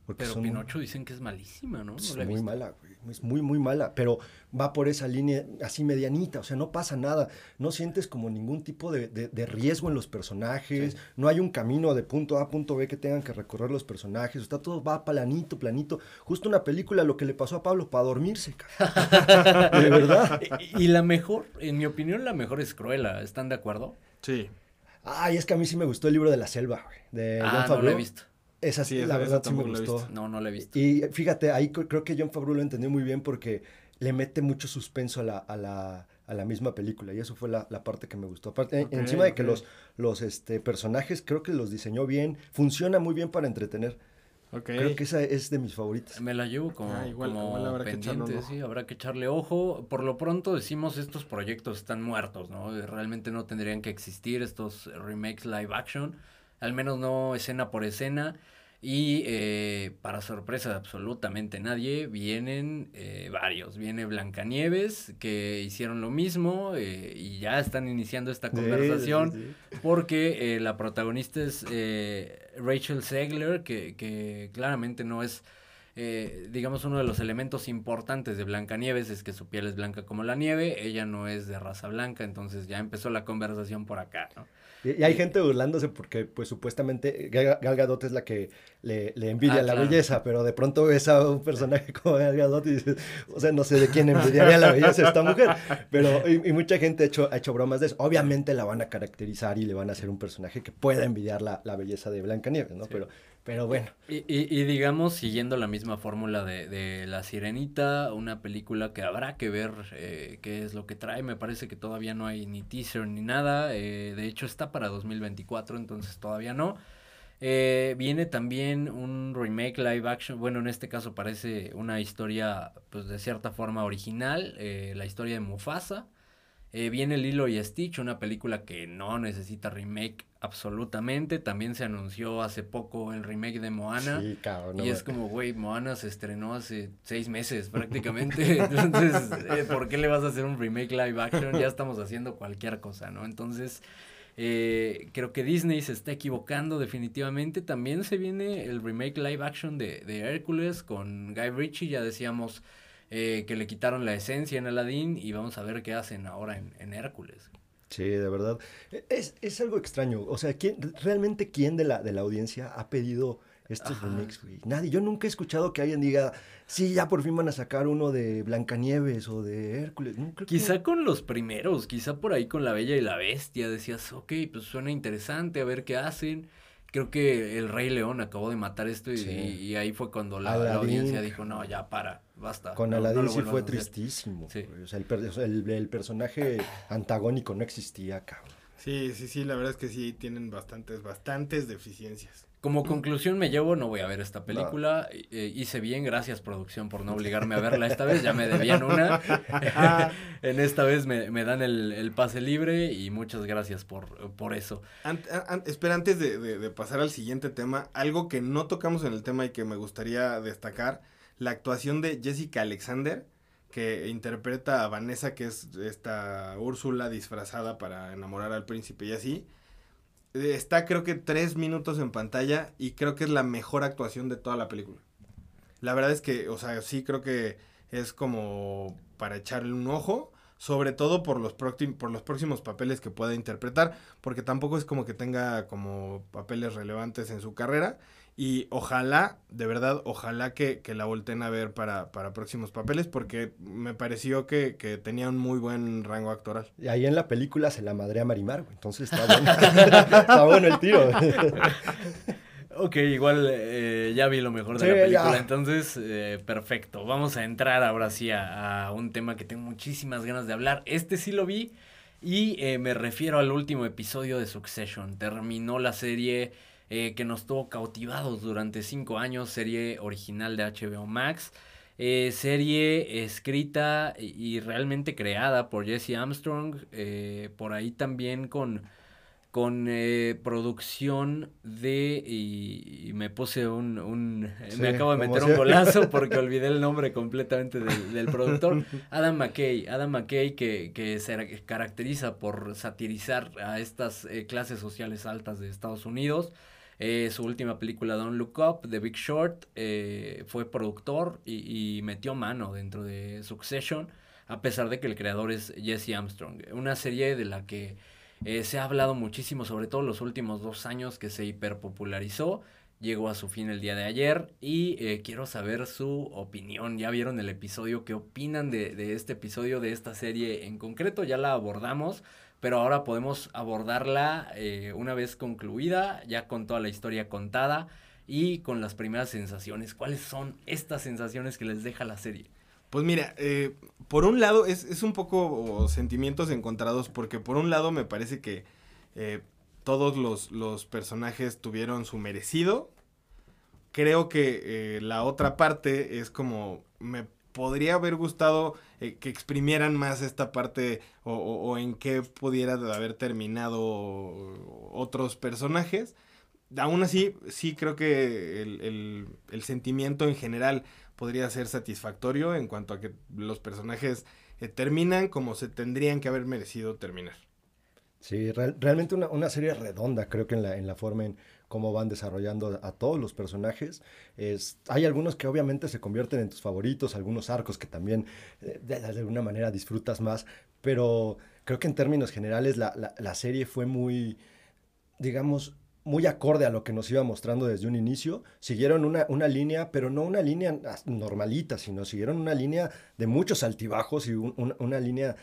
Porque Pero son Pinocho dicen que es malísima, ¿no? Es he muy visto. mala, güey. Es muy, muy mala. Pero va por esa línea así medianita. O sea, no pasa nada. No sientes como ningún tipo de, de- de riesgo en los personajes. No hay un camino de punto A a punto B que tengan que recorrer los personajes. Está todo va planito, planito. Justo una película, lo que le pasó a Pablo, para dormirse. De verdad. Y, y la mejor, en mi opinión, la mejor es Cruella. ¿Están de acuerdo? Sí. Ay, es que a mí sí me gustó el libro de la selva, güey. De ah, no lo he visto. Esa sí, la esa- verdad esa sí me gustó. No, no la he visto. Y fíjate, ahí cre- creo que John Favreau lo entendió muy bien porque le mete mucho suspenso a la, a la, a la misma película y eso fue la, la parte que me gustó. Aparte, encima de que los, los este, personajes creo que los diseñó bien, funciona muy bien para entretener. Creo que esa es de mis favoritas. Me la llevo como, Ah, igual- como igual habrá que pendiente, ojo. sí, habrá que echarle ojo. Por lo pronto decimos estos proyectos están muertos, ¿no? Realmente no tendrían que existir estos remakes live action, al menos no escena por escena. Y eh, para sorpresa de absolutamente nadie, vienen eh, varios. Viene Blancanieves, que hicieron lo mismo eh, y ya están iniciando esta conversación. Sí, sí, sí. Porque eh, la protagonista es eh, Rachel Zegler, que, que claramente no es eh, digamos, uno de los elementos importantes de Blancanieves es que su piel es blanca como la nieve, ella no es de raza blanca, entonces ya empezó la conversación por acá, ¿no? Y, hay gente burlándose porque, pues, supuestamente Gal, Gadot es la que le, envidia ah, la belleza, pero de pronto ves a un personaje como Gal Gadot y dices, o sea, no sé de quién envidiaría la belleza esta mujer, pero, y, mucha gente ha hecho, ha hecho bromas de eso. Obviamente la van a caracterizar y le van a hacer un personaje que pueda envidiar la, la belleza de Blancanieves, ¿no? Pero pero bueno. Y, y, digamos, siguiendo la misma fórmula de, de, La Sirenita, una película que habrá que ver eh, qué es lo que trae. Me parece que todavía no hay ni teaser ni nada. Eh, de hecho, está para 2024, entonces todavía no. Eh, viene también un remake live action. Bueno, en este caso parece una historia, pues de cierta forma original. la historia de Mufasa. Eh, viene Lilo y Stitch, una película que no necesita remake absolutamente. También se anunció hace poco el remake de Moana. Sí, cabrón. Y es como, güey, Moana se estrenó hace seis meses prácticamente. Entonces, eh, ¿por qué le vas a hacer un remake live action? Ya estamos haciendo cualquier cosa, ¿no? Entonces, eh, creo que Disney se está equivocando definitivamente. También se viene el remake live action de, de Hércules con Guy Ritchie, ya decíamos eh, que le quitaron la esencia en Aladdin y vamos a ver qué hacen ahora en, Hércules. Sí, de verdad. Es, es, algo extraño. O sea, ¿quién, ¿realmente quién de la, de la audiencia ha pedido estos remix, Nadie. Yo nunca he escuchado que alguien diga, sí, ya por fin van a sacar uno de Blancanieves o de Hércules. quizá con los primeros, quizá por ahí con La Bella y la Bestia decías, ok, pues suena interesante, a ver qué hacen creo que el Rey León acabó de matar esto y, ahí fue cuando la, audiencia dijo, no, ya para, basta. Con Aladdin sí fue tristísimo. O sea, el, el, personaje antagónico no existía, cabrón. Sí, sí, sí, la verdad es que sí, tienen bastantes, bastantes deficiencias. Como conclusión me llevo, no voy a ver esta película. Eh, hice bien, gracias producción por no obligarme a verla esta vez, ya me debían una. en esta vez me, dan el, pase libre y muchas gracias por, por eso. espera, antes de, pasar al siguiente tema, algo que no tocamos en el tema y que me gustaría destacar, la actuación de Jessica Alexander, que interpreta a Vanessa, que es esta Úrsula disfrazada para enamorar al príncipe y así está creo que tres minutos en pantalla y creo que es la mejor actuación de toda la película. La verdad es que, o sea, sí creo que es como para echarle un ojo, sobre todo por los, por los próximos papeles que pueda interpretar, porque tampoco es como que tenga como papeles relevantes en su carrera y ojalá, de verdad, ojalá que, la volteen a ver para, próximos papeles, porque me pareció que, tenía un muy buen rango actoral. Y ahí en la película se la madre a Marimar, entonces está bueno, está bueno el tiro. ok, igual eh, ya vi lo mejor de la película, entonces eh, perfecto. Vamos a entrar ahora sí a, un tema que tengo muchísimas ganas de hablar. Este sí lo vi y eh, me refiero al último episodio de Succession. Terminó la serie eh, que nos tuvo cautivados durante cinco años, serie original de HBO Max. Eh, serie escrita y realmente creada por Jesse Armstrong, eh, por ahí también con, con producción de, y, me puse un, un me acabo de meter un golazo porque olvidé el nombre completamente del, productor, Adam McKay, Adam McKay que, que, se caracteriza por satirizar a estas clases sociales altas de Estados Unidos, eh, su última película, Don't Look Up, The Big Short, eh, fue productor y, metió mano dentro de Succession, a pesar de que el creador es Jesse Armstrong. Una serie de la que eh, se ha hablado muchísimo, sobre todo los últimos dos años, que se hiperpopularizó. Llegó a su fin el día de ayer y quiero saber su opinión. ¿Ya vieron el episodio? ¿Qué opinan de este episodio, de esta serie en concreto? Ya la abordamos pero ahora podemos abordarla eh, una vez concluida, ya con toda la historia contada y con las primeras sensaciones. ¿Cuáles son estas sensaciones que les deja la serie? Pues mira, eh, por un lado es, un poco sentimientos encontrados porque por un lado me parece que eh, todos los, los, personajes tuvieron su merecido. Creo que la otra parte es como podría haber gustado eh, que exprimieran más esta parte o, en qué pudiera haber terminado otros personajes. Aún así, sí creo que el, sentimiento en general podría ser satisfactorio en cuanto a que los personajes eh, terminan como se tendrían que haber merecido terminar. Sí, realmente una, serie redonda, creo que en la, en la forma en cómo van desarrollando a todos los personajes. Es, hay algunos que obviamente se convierten en tus favoritos, algunos arcos que también eh, de, alguna manera disfrutas más, pero creo que en términos generales la, la, serie fue muy, digamos, muy acorde a lo que nos iba mostrando desde un inicio. Siguieron una, una línea, pero no una línea normalita, sino siguieron una línea de muchos altibajos y un, una línea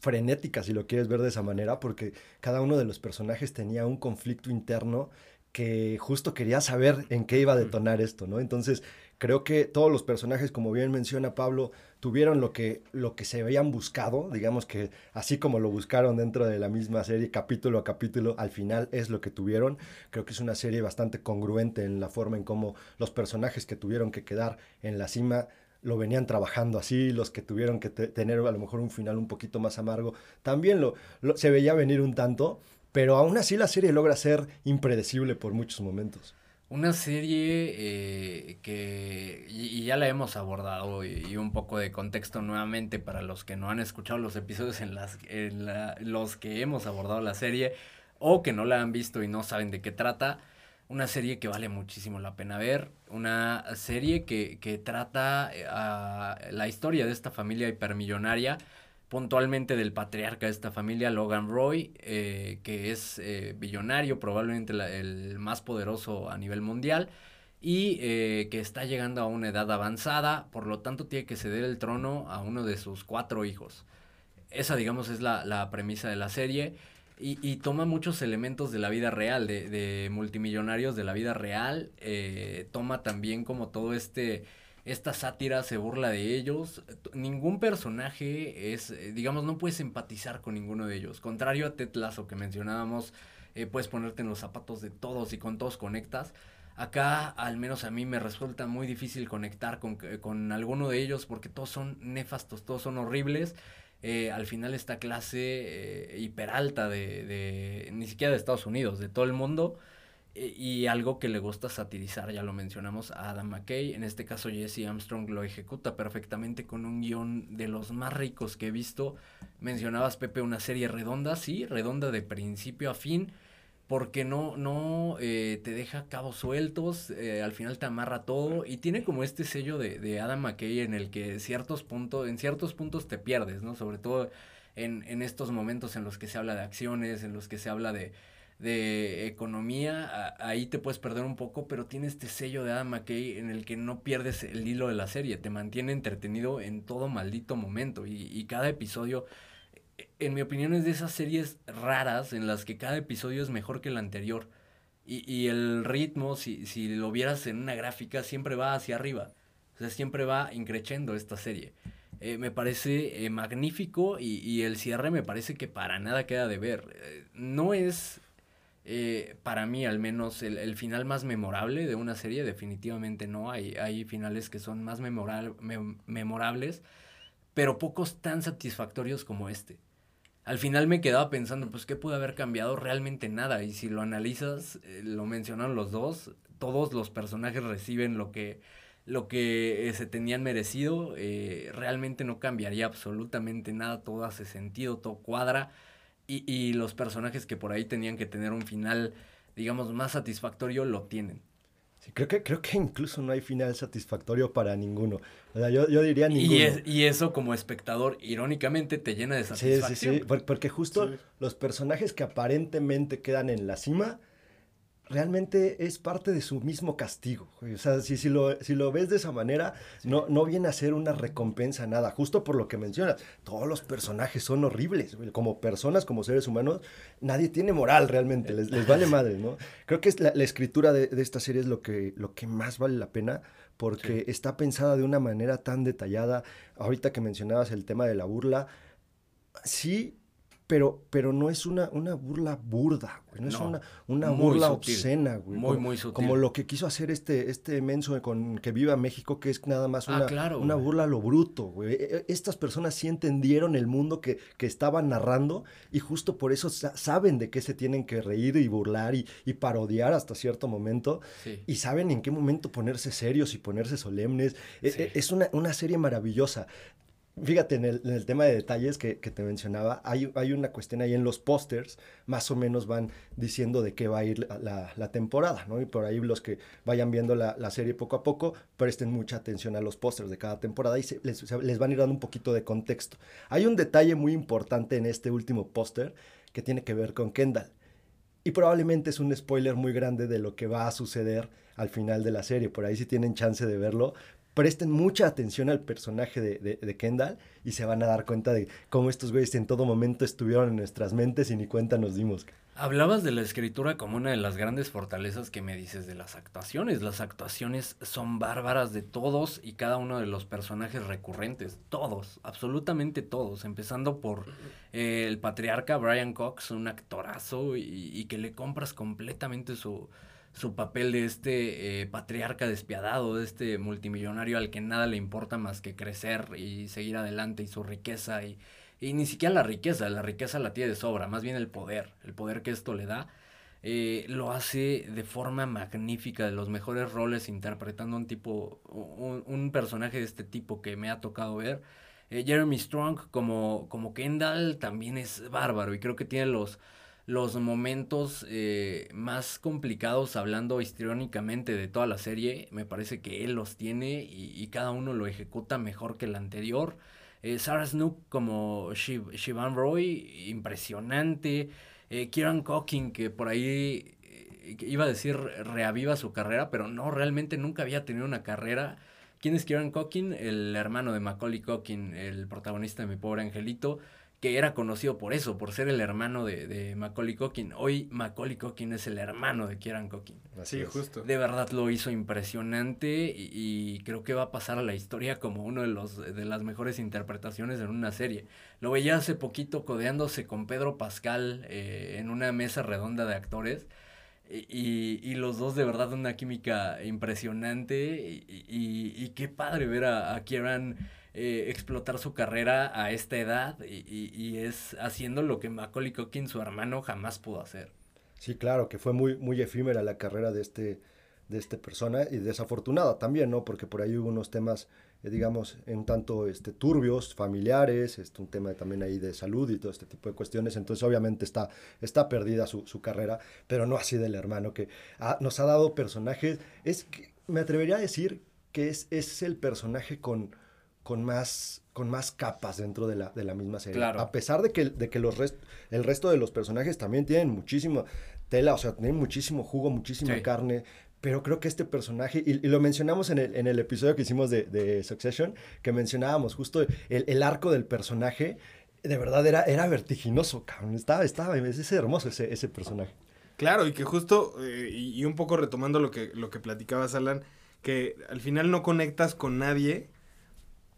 frenética, si lo quieres ver de esa manera, porque cada uno de los personajes tenía un conflicto interno que justo quería saber en qué iba a detonar esto, ¿no? Entonces, creo que todos los personajes, como bien menciona Pablo, tuvieron lo que, lo que se habían buscado, digamos que así como lo buscaron dentro de la misma serie, capítulo a capítulo, al final es lo que tuvieron. Creo que es una serie bastante congruente en la forma en cómo los personajes que tuvieron que quedar en la cima lo venían trabajando así, los que tuvieron que tener a lo mejor un final un poquito más amargo, también lo, lo, se veía venir un tanto, pero aún así la serie logra ser impredecible por muchos momentos. Una serie eh, que, y, ya la hemos abordado, y, y, un poco de contexto nuevamente para los que no han escuchado los episodios en, las, en la, los que hemos abordado la serie, o que no la han visto y no saben de qué trata. Una serie que vale muchísimo la pena ver, una serie que, que trata uh, la historia de esta familia hipermillonaria, puntualmente del patriarca de esta familia, Logan Roy, eh, que es eh, billonario, probablemente el más poderoso a nivel mundial, y eh, que está llegando a una edad avanzada, por lo tanto tiene que ceder el trono a uno de sus cuatro hijos. Esa, digamos, es la, la premisa de la serie. Y, y, toma muchos elementos de la vida real, de, de multimillonarios de la vida real. toma también como todo este esta sátira se burla de ellos. Ningún personaje es, eh, digamos, no puedes empatizar con ninguno de ellos. Contrario a Ted Lasso que mencionábamos, eh, puedes ponerte en los zapatos de todos y con todos conectas. Acá, al menos a mí, me resulta muy difícil conectar con, con alguno de ellos porque todos son nefastos, todos son horribles. Eh, al final esta clase eh, hiperalta de, de, ni siquiera de Estados Unidos, de todo el mundo, y algo que le gusta satirizar, ya lo mencionamos, a Adam McKay. En este caso, Jesse Armstrong lo ejecuta perfectamente con un guion de los más ricos que he visto. Mencionabas, Pepe, una serie redonda, sí, redonda de principio a fin, porque no, no eh, te deja cabos sueltos, eh, al final te amarra todo y tiene como este sello de, de, Adam McKay en el que ciertos en ciertos puntos te pierdes, ¿no? Sobre todo en, en estos momentos en los que se habla de acciones, en los que se habla de de economía, ahí te puedes perder un poco, pero tiene este sello de Adam McKay en el que no pierdes el hilo de la serie, te mantiene entretenido en todo maldito momento y, y cada episodio, en mi opinión, es de esas series raras en las que cada episodio es mejor que el anterior y, y el ritmo, si, si lo vieras en una gráfica, siempre va hacia arriba, o sea, siempre va increciendo esta serie. Eh, me parece eh, magnífico y, y, el cierre me parece que para nada queda de ver. Eh, no es eh, para mí al menos el, el, final más memorable de una serie definitivamente no. Hay hay finales que son más memorables pero pocos tan satisfactorios como este. Al final me quedaba pensando pues qué puede haber cambiado realmente nada. Y si lo analizas eh, lo mencionan los dos todos los personajes reciben lo que lo que eh, se tenían merecido realmente no cambiaría absolutamente nada. Todo hace sentido todo cuadra y, y, los personajes que por ahí tenían que tener un final, digamos, más satisfactorio, lo tienen. Sí, creo, que, creo que incluso no hay final satisfactorio para ninguno. O sea, yo, yo diría ninguno. Y, es, y, eso como espectador, irónicamente, te llena de satisfacción. Sí, sí, sí, porque justo sí. los personajes que aparentemente quedan en la cima realmente es parte de su mismo castigo. O sea, si, si, lo, si lo ves de esa manera, sí. no, no viene a ser una recompensa nada, justo por lo que mencionas. Todos los personajes son horribles. Como personas, como seres humanos, nadie tiene moral realmente, les, les vale madre, ¿no? Creo que es la, la escritura de, de, esta serie es lo que, lo que más vale la pena porque sí. está pensada de una manera tan detallada. Ahorita que mencionabas el tema de la burla, sí pero, pero no es una, una burla burda, güey. No, no, es una, una burla sutil. obscena, güey. Muy, como, muy sutil. Como lo que quiso hacer este, este menso con que viva México, que es nada más una, ah, claro, una burla a lo bruto, güey. E, e, Estas personas sí entendieron el mundo que, que estaban narrando y justo por eso saben de qué se tienen que reír y burlar y, y parodiar hasta cierto momento. Sí. Y saben en qué momento ponerse serios y ponerse solemnes. E, sí. Es una, una serie maravillosa Fíjate, en el, tema de detalles que, te mencionaba, hay, hay, una cuestión ahí en los pósters, más o menos van diciendo de qué va a ir la, temporada, ¿no? Y por ahí los que vayan viendo la, serie poco a poco, presten mucha atención a los pósters de cada temporada y les, les, van a ir dando un poquito de contexto. Hay un detalle muy importante en este último póster que tiene que ver con Kendall. Y probablemente es un spoiler muy grande de lo que va a suceder al final de la serie. Por ahí si tienen chance de verlo, presten mucha atención al personaje de, Kendall y se van a dar cuenta de cómo estos güeyes en todo momento estuvieron en nuestras mentes y ni cuenta nos dimos. Hablabas de la escritura como una de las grandes fortalezas que me dices de las actuaciones. Las actuaciones son bárbaras de todos y cada uno de los personajes recurrentes. Todos, absolutamente todos. Empezando por eh, el patriarca Brian Cox, un actorazo y que le compras completamente su, su papel de este eh, patriarca despiadado, de este multimillonario al que nada le importa más que crecer y seguir adelante y su riqueza y, y ni siquiera la riqueza, la riqueza la tiene de sobra, más bien el poder, el poder que esto le da. Eh, lo hace de forma magnífica, de los mejores roles, interpretando un tipo, un, personaje de este tipo que me ha tocado ver. Eh, Jeremy Strong como, como Kendall también es bárbaro y creo que tiene los, los momentos eh, más complicados, hablando histriónicamente de toda la serie, me parece que él los tiene y, cada uno lo ejecuta mejor que el anterior. Eh, Sarah Snook como Shivan Roy, impresionante. Eh, Kieran Cocking, que por ahí iba a decir reaviva su carrera, pero no, realmente nunca había tenido una carrera. ¿Quién es Kieran Cocking? El hermano de Macaulay Cocking, el protagonista de Mi Pobre Angelito que era conocido por eso, por ser el hermano de, de Macaulay Culkin. Hoy Macaulay Culkin es el hermano de Kieran Culkin. Así, justo. De verdad lo hizo impresionante y, creo que va a pasar a la historia como uno de los de las mejores interpretaciones en una serie. Lo veía hace poquito codeándose con Pedro Pascal eh, en una mesa redonda de actores. Y, y, los dos de verdad una química impresionante y, y qué padre ver a, a Kieran eh, explotar su carrera a esta edad y, es haciendo lo que Macaulay Culkin, su hermano, jamás pudo hacer. Sí, claro, que fue muy, muy efímera la carrera de este, de esta persona y desafortunada también, ¿no? Porque por ahí hubo unos temas, eh, digamos, en tanto este, turbios, familiares, este, un tema también ahí de salud y todo este tipo de cuestiones. Entonces, obviamente está, está perdida su, su carrera, pero no así del hermano que nos ha dado personajes. Es que me atrevería a decir que es, es el personaje con con más, con más capas dentro de la, de la misma serie. A pesar de que, de que los el resto de los personajes también tienen muchísima tela, o sea, tienen muchísimo jugo, muchísima carne, pero creo que este personaje, y, lo mencionamos en el, en el, episodio que hicimos de, de Succession, que mencionábamos justo el, el, arco del personaje, de verdad era, era vertiginoso, cabrón. Estaba, estaba, es, hermoso ese, ese personaje. Claro, y que justo, eh, y, y, un poco retomando lo que, lo que platicabas, Alan, que al final no conectas con nadie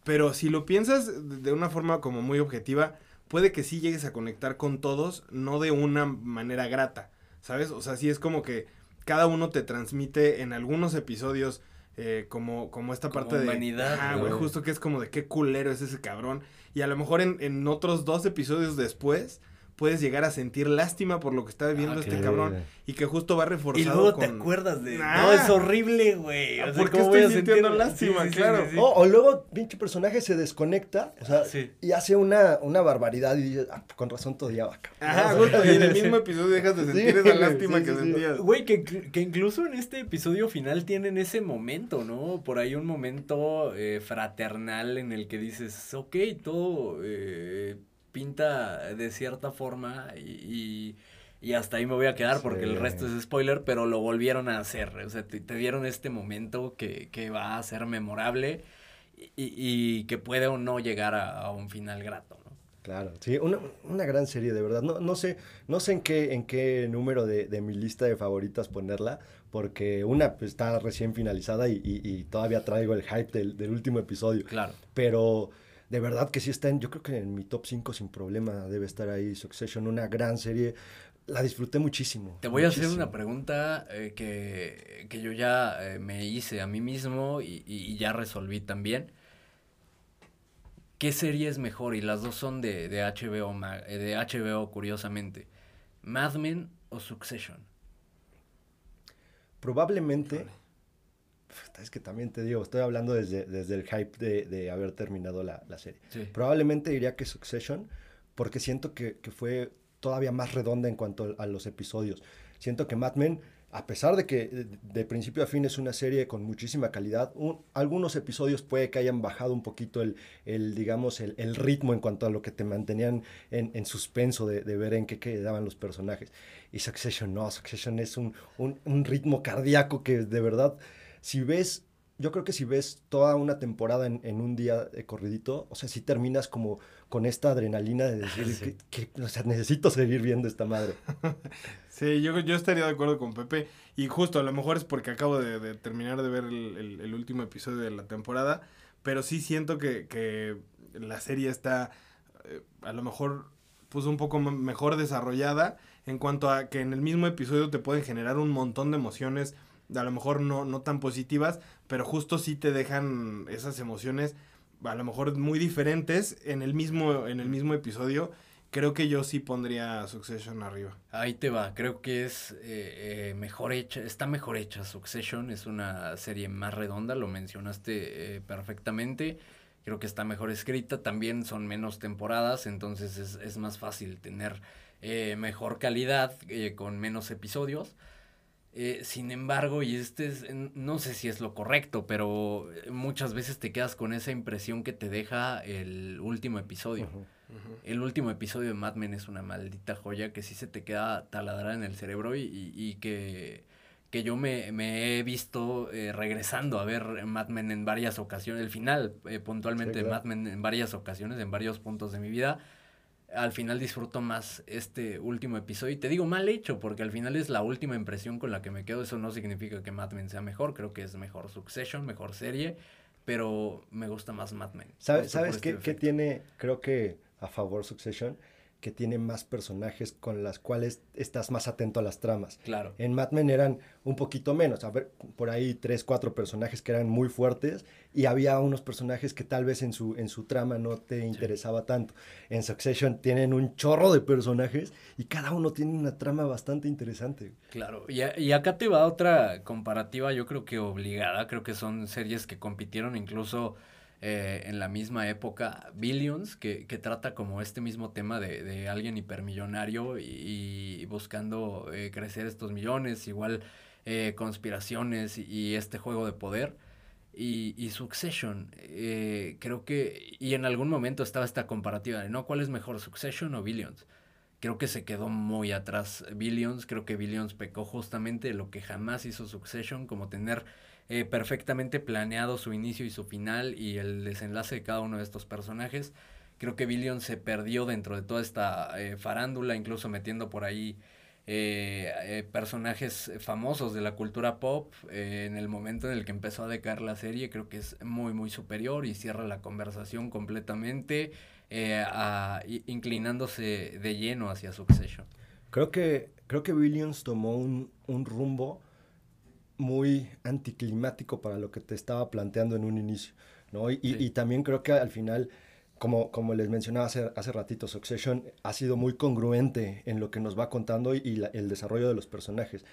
pero si lo piensas de una forma como muy objetiva, puede que sí llegues a conectar con todos, no de una manera grata, ¿sabes? O sea, sí es como que cada uno te transmite en algunos episodios eh, como, como esta parte humanidad, de... Ah, güey, justo que es como de qué culero es ese cabrón. Y a lo mejor en, en otros dos episodios después puedes llegar a sentir lástima por lo que está viviendo ah, este cabrón y que justo va reforzado y luego te acuerdas de no es horrible güey o ¿por qué estoy sintiendo lástima claro. o, luego pinche personaje se desconecta o sea y hace una, una barbaridad y dices ah, con razón te odiaba ajá justo y en el mismo episodio dejas de sentir esa lástima que sentías. Güey que, que, incluso en este episodio final tienen ese momento no por ahí un momento eh, fraternal en el que dices ok todo eh, pinta de cierta forma y, y, hasta ahí me voy a quedar porque el resto es spoiler, pero lo volvieron a hacer. O sea, te, dieron este momento que, que, va a ser memorable y, y, que puede o no llegar a, un final grato. ¿no? Claro, sí, una, una, gran serie, de verdad. No, no sé, no sé en qué, en qué número de, de mi lista de favoritas ponerla, porque una pues, está recién finalizada y, y, todavía traigo el hype del, del último episodio. Claro. Pero de verdad que sí está en, yo creo que en mi top 5 sin problema debe estar ahí Succession, una gran serie. La disfruté muchísimo. Te voy a hacer una pregunta eh, que, que, yo ya eh, me hice a mí mismo y, y, ya resolví también. ¿Qué serie es mejor? Y las dos son de, de, HBO, eh, de HBO, curiosamente. ¿Mad Men o Succession? Probablemente es que también te digo, estoy hablando desde, desde el hype de, de haber terminado la, la serie. Probablemente diría que Succession, porque siento que, que, fue todavía más redonda en cuanto a los episodios. Siento que Mad Men a pesar de que de principio a fin es una serie con muchísima calidad, algunos episodios puede que hayan bajado un poquito el, el digamos, el, el, ritmo en cuanto a lo que te mantenían en, en suspenso de, de, ver en qué quedaban los personajes. Y Succession no, Succession es un, un, un ritmo cardíaco que de verdad, si ves yo creo que si ves toda una temporada en, en, un día de corridito, o sea, si terminas como con esta adrenalina de decir que, o sea, necesito seguir viendo esta madre. sí, yo, yo estaría de acuerdo con Pepe. Y justo, a lo mejor es porque acabo de, de terminar de ver el, el, último episodio de la temporada, pero sí siento que, que la serie está eh, a lo mejor pues un poco mejor desarrollada en cuanto a que en el mismo episodio te pueden generar un montón de emociones a lo mejor no, no tan positivas, pero justo sí te dejan esas emociones a lo mejor muy diferentes en el mismo, en el mismo episodio. Creo que yo sí pondría Succession arriba. Ahí te va, creo que es eh, eh, mejor hecha, está mejor hecha Succession, es una serie más redonda, lo mencionaste eh, perfectamente, creo que está mejor escrita, también son menos temporadas, entonces es, es más fácil tener mejor calidad con menos episodios. Eh, sin embargo, y este es, no sé si es lo correcto, pero muchas veces te quedas con esa impresión que te deja el último episodio. El último episodio de Mad Men es una maldita joya que sí se te queda taladrada en el cerebro y, y, que, que yo me, me he visto eh, regresando a ver Mad Men en varias ocasiones, el final eh, puntualmente de Mad Men en varias ocasiones, en varios puntos de mi vida al final disfruto más este último episodio. Y te digo mal hecho, porque al final es la última impresión con la que me quedo. Eso no significa que Mad Men sea mejor. Creo que es mejor Succession, mejor serie. Pero me gusta más Mad Men. ¿Sabes, ¿sabes qué, qué tiene, creo que a favor Succession? Que tiene más personajes con las cuales estás más atento a las tramas. Claro. En Mad Men eran un poquito menos, a ver, por ahí tres, cuatro personajes que eran muy fuertes y había unos personajes que tal vez en su, en su trama no te interesaba tanto. En Succession tienen un chorro de personajes y cada uno tiene una trama bastante interesante. Claro, y, y acá te va otra comparativa, yo creo que obligada, creo que son series que compitieron incluso eh, en la misma época, Billions, que, que, trata como este mismo tema de, de alguien hipermillonario y, buscando eh, crecer estos millones, igual eh, conspiraciones y, este juego de poder. Y, y Succession, creo que, y en algún momento estaba esta comparativa de, ¿no? ¿Cuál es mejor, Succession o Billions? Creo que se quedó muy atrás Billions, creo que Billions pecó justamente lo que jamás hizo Succession, como tener eh, perfectamente planeado su inicio y su final y el desenlace de cada uno de estos personajes. Creo que Billion se perdió dentro de toda esta eh, farándula, incluso metiendo por ahí eh, personajes famosos de la cultura pop. en el momento en el que empezó a decaer la serie, creo que es muy, muy superior y cierra la conversación completamente, inclinándose de lleno hacia Succession. Creo que, creo que Billions tomó un, un rumbo muy anticlimático para lo que te estaba planteando en un inicio, ¿no? Y, y, también creo que al final, como, como les mencionaba hace, hace ratito, Succession ha sido muy congruente en lo que nos va contando y, el desarrollo de los personajes.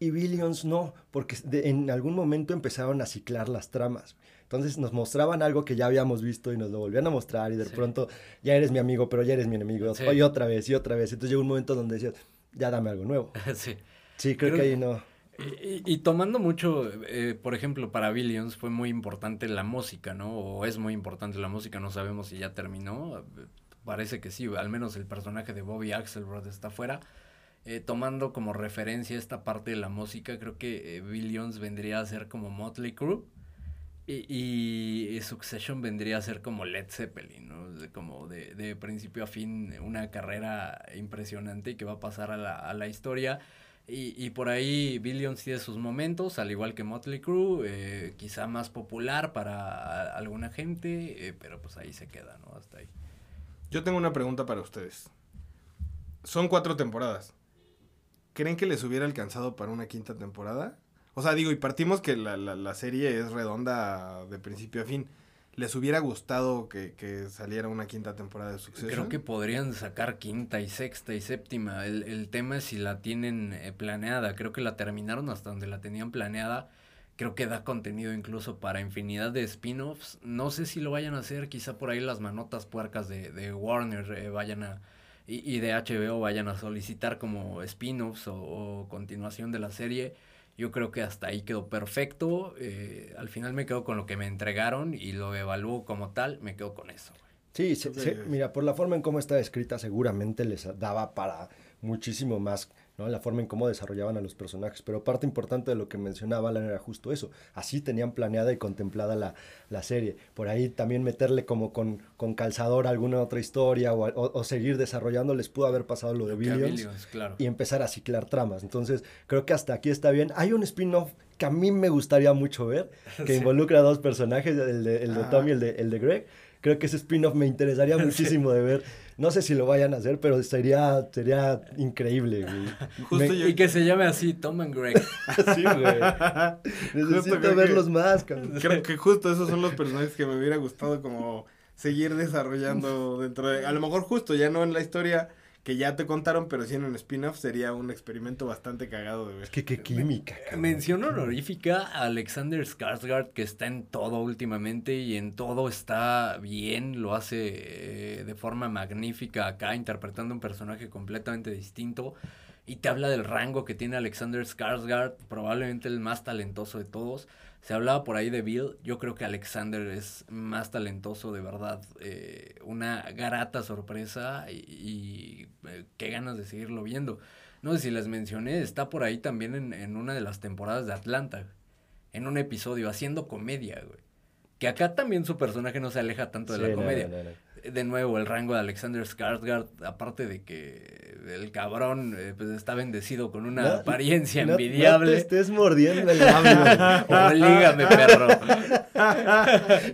Y Billions no, porque en algún momento empezaron a ciclar las tramas. Entonces nos mostraban algo que ya habíamos visto y nos lo volvían a mostrar y de pronto ya eres mi amigo, pero ya eres mi enemigo. Y otra vez y otra vez. Entonces llegó un momento donde decías, ya dame algo nuevo. Sí. Sí, creo que ahí no. Y, tomando mucho, eh, por ejemplo, para Billions fue muy importante la música, ¿no? O es muy importante la música, no sabemos si ya terminó. Parece que sí, al menos el personaje de Bobby Axelrod está fuera. Eh, tomando como referencia esta parte de la música, creo que eh, Billions vendría a ser como Motley Crue. Y, y, Succession vendría a ser como Led Zeppelin, ¿no? como de, de, principio a fin una carrera impresionante que va a pasar a la, a la historia y, y, por ahí Billions tiene sus momentos, al igual que Motley Crue, eh, quizá más popular para alguna gente, eh, pero pues ahí se queda, ¿no? Hasta ahí. Yo tengo una pregunta para ustedes. Son cuatro temporadas. ¿Creen que les hubiera alcanzado para una quinta temporada? O sea, digo, y partimos que la, la, la serie es redonda de principio a fin. ¿Les hubiera gustado que, que, saliera una quinta temporada de Succession? Creo que podrían sacar quinta y sexta y séptima. El, el tema es si la tienen eh, planeada. Creo que la terminaron hasta donde la tenían planeada. Creo que da contenido incluso para infinidad de spin-offs. No sé si lo vayan a hacer, quizá por ahí las manotas puercas de, de Warner eh, vayan a y, y, de HBO vayan a solicitar como spin-offs o, o, continuación de la serie. Yo creo que hasta ahí quedó perfecto. Eh, al final me quedo con lo que me entregaron y lo evalúo como tal, me quedo con eso. Sí, sí, sí, mira, por la forma en cómo está escrita seguramente les daba para muchísimo más ¿no? La forma en cómo desarrollaban a los personajes. Pero parte importante de lo que mencionaba Alan era justo eso. Así tenían planeada y contemplada la, la serie. Por ahí también meterle como con, con calzador alguna otra historia o, o, o, seguir desarrollando les pudo haber pasado lo de Billions, Billions claro. y empezar a ciclar tramas. Entonces, creo que hasta aquí está bien. Hay un spin-off que a mí me gustaría mucho ver, que sí. involucra a dos personajes, el de, el de Tom y el de, el de Greg. Creo que ese spin-off me interesaría muchísimo de ver. No sé si lo vayan a hacer, pero sería, sería increíble, me... yo... Y que se llame así, Tom and Greg. sí, güey. Necesito verlos que, más, cabrón. Creo que justo esos son los personajes que me hubiera gustado como seguir desarrollando dentro de... A lo mejor justo, ya no en la historia que ya te contaron, pero sí en un spin-off sería un experimento bastante cagado de ver. Es que qué química. Cabrón. Mención honorífica a Alexander Skarsgård, que está en todo últimamente y en todo está bien, lo hace eh, de forma magnífica acá, interpretando un personaje completamente distinto. Y te habla del rango que tiene Alexander Skarsgård, probablemente el más talentoso de todos. Se hablaba por ahí de Bill, yo creo que Alexander es más talentoso de verdad, eh, una grata sorpresa y, y eh, qué ganas de seguirlo viendo. No sé si les mencioné, está por ahí también en, en, una de las temporadas de Atlanta, en un episodio, haciendo comedia, güey. Que acá también su personaje no se aleja tanto de Sí, la no, comedia. no, no. De nuevo, el rango de Alexander Skarsgård, aparte de que el cabrón eh, pues está bendecido con una No, apariencia no- envidiable. No te estés mordiendo el labio. Oblígame, perro.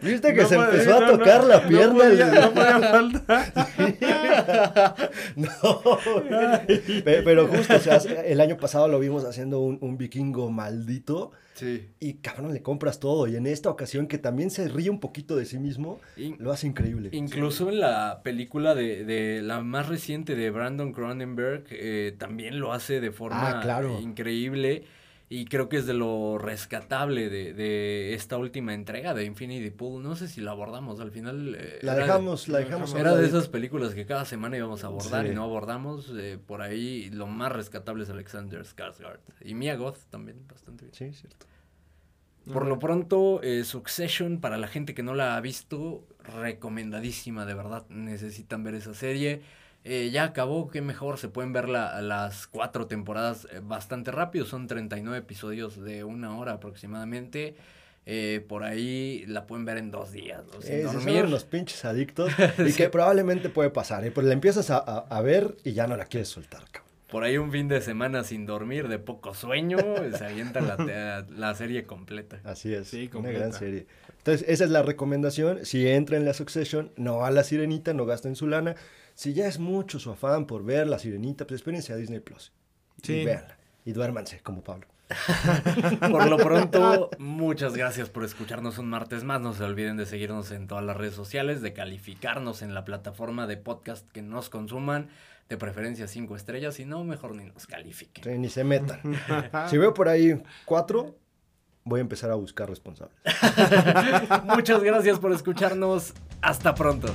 ¿Viste que No se puede- empezó a tocar la no pierna? podía- el- no podía faltar. No, pero justo, o sea, el año pasado lo vimos haciendo un, un vikingo maldito Sí. y cabrón, le compras todo. Y en esta ocasión que también se ríe un poquito de sí mismo, In- lo hace increíble. Incluso en la película de, de la más reciente de Brandon Cronenberg, eh, también lo hace de forma Ah, claro. increíble. Y creo que es de lo rescatable de, de esta última entrega de Infinity Pool. No sé si la abordamos al final. eh, La de- dejamos, la dejamos. Era de esas películas que cada semana íbamos a abordar Sí. y no abordamos. eh, por ahí lo más rescatable es Alexander Skarsgård. Y Mia Goth también, bastante bien. Sí, cierto. Por lo pronto, eh, Succession, para la gente que no la ha visto, recomendadísima, de verdad. Necesitan ver esa serie. Eh, ya acabó, qué mejor, se pueden ver la- las cuatro temporadas eh, bastante rápido. Son 39 episodios de una hora aproximadamente. Eh, por ahí la pueden ver en dos días, ¿no? sin Eh, si son dormir. unos pinches adictos y Sí. que probablemente puede pasar, ¿eh? Pues la empiezas a, a- a ver y ya no la quieres soltar, cabrón. Por ahí un fin de semana sin dormir, de poco sueño, se avienta la, la serie completa. Así es, Sí, una completa. gran serie. Entonces, esa es la recomendación. Si entra en la Succession, no a la Sirenita, no gasten su lana. Si ya es mucho su afán por ver la Sirenita, pues espérense a Disney Plus. Sí. Y véanla. Y duérmanse, como Pablo. Por lo pronto, muchas gracias por escucharnos un martes más. No se olviden de seguirnos en todas las redes sociales, de calificarnos en la plataforma de podcast que nos consuman, de preferencia cinco estrellas, si no, mejor ni nos califiquen. Sí, ni se metan. si veo por ahí cuatro, voy a empezar a buscar responsables. Muchas gracias por escucharnos. Hasta pronto.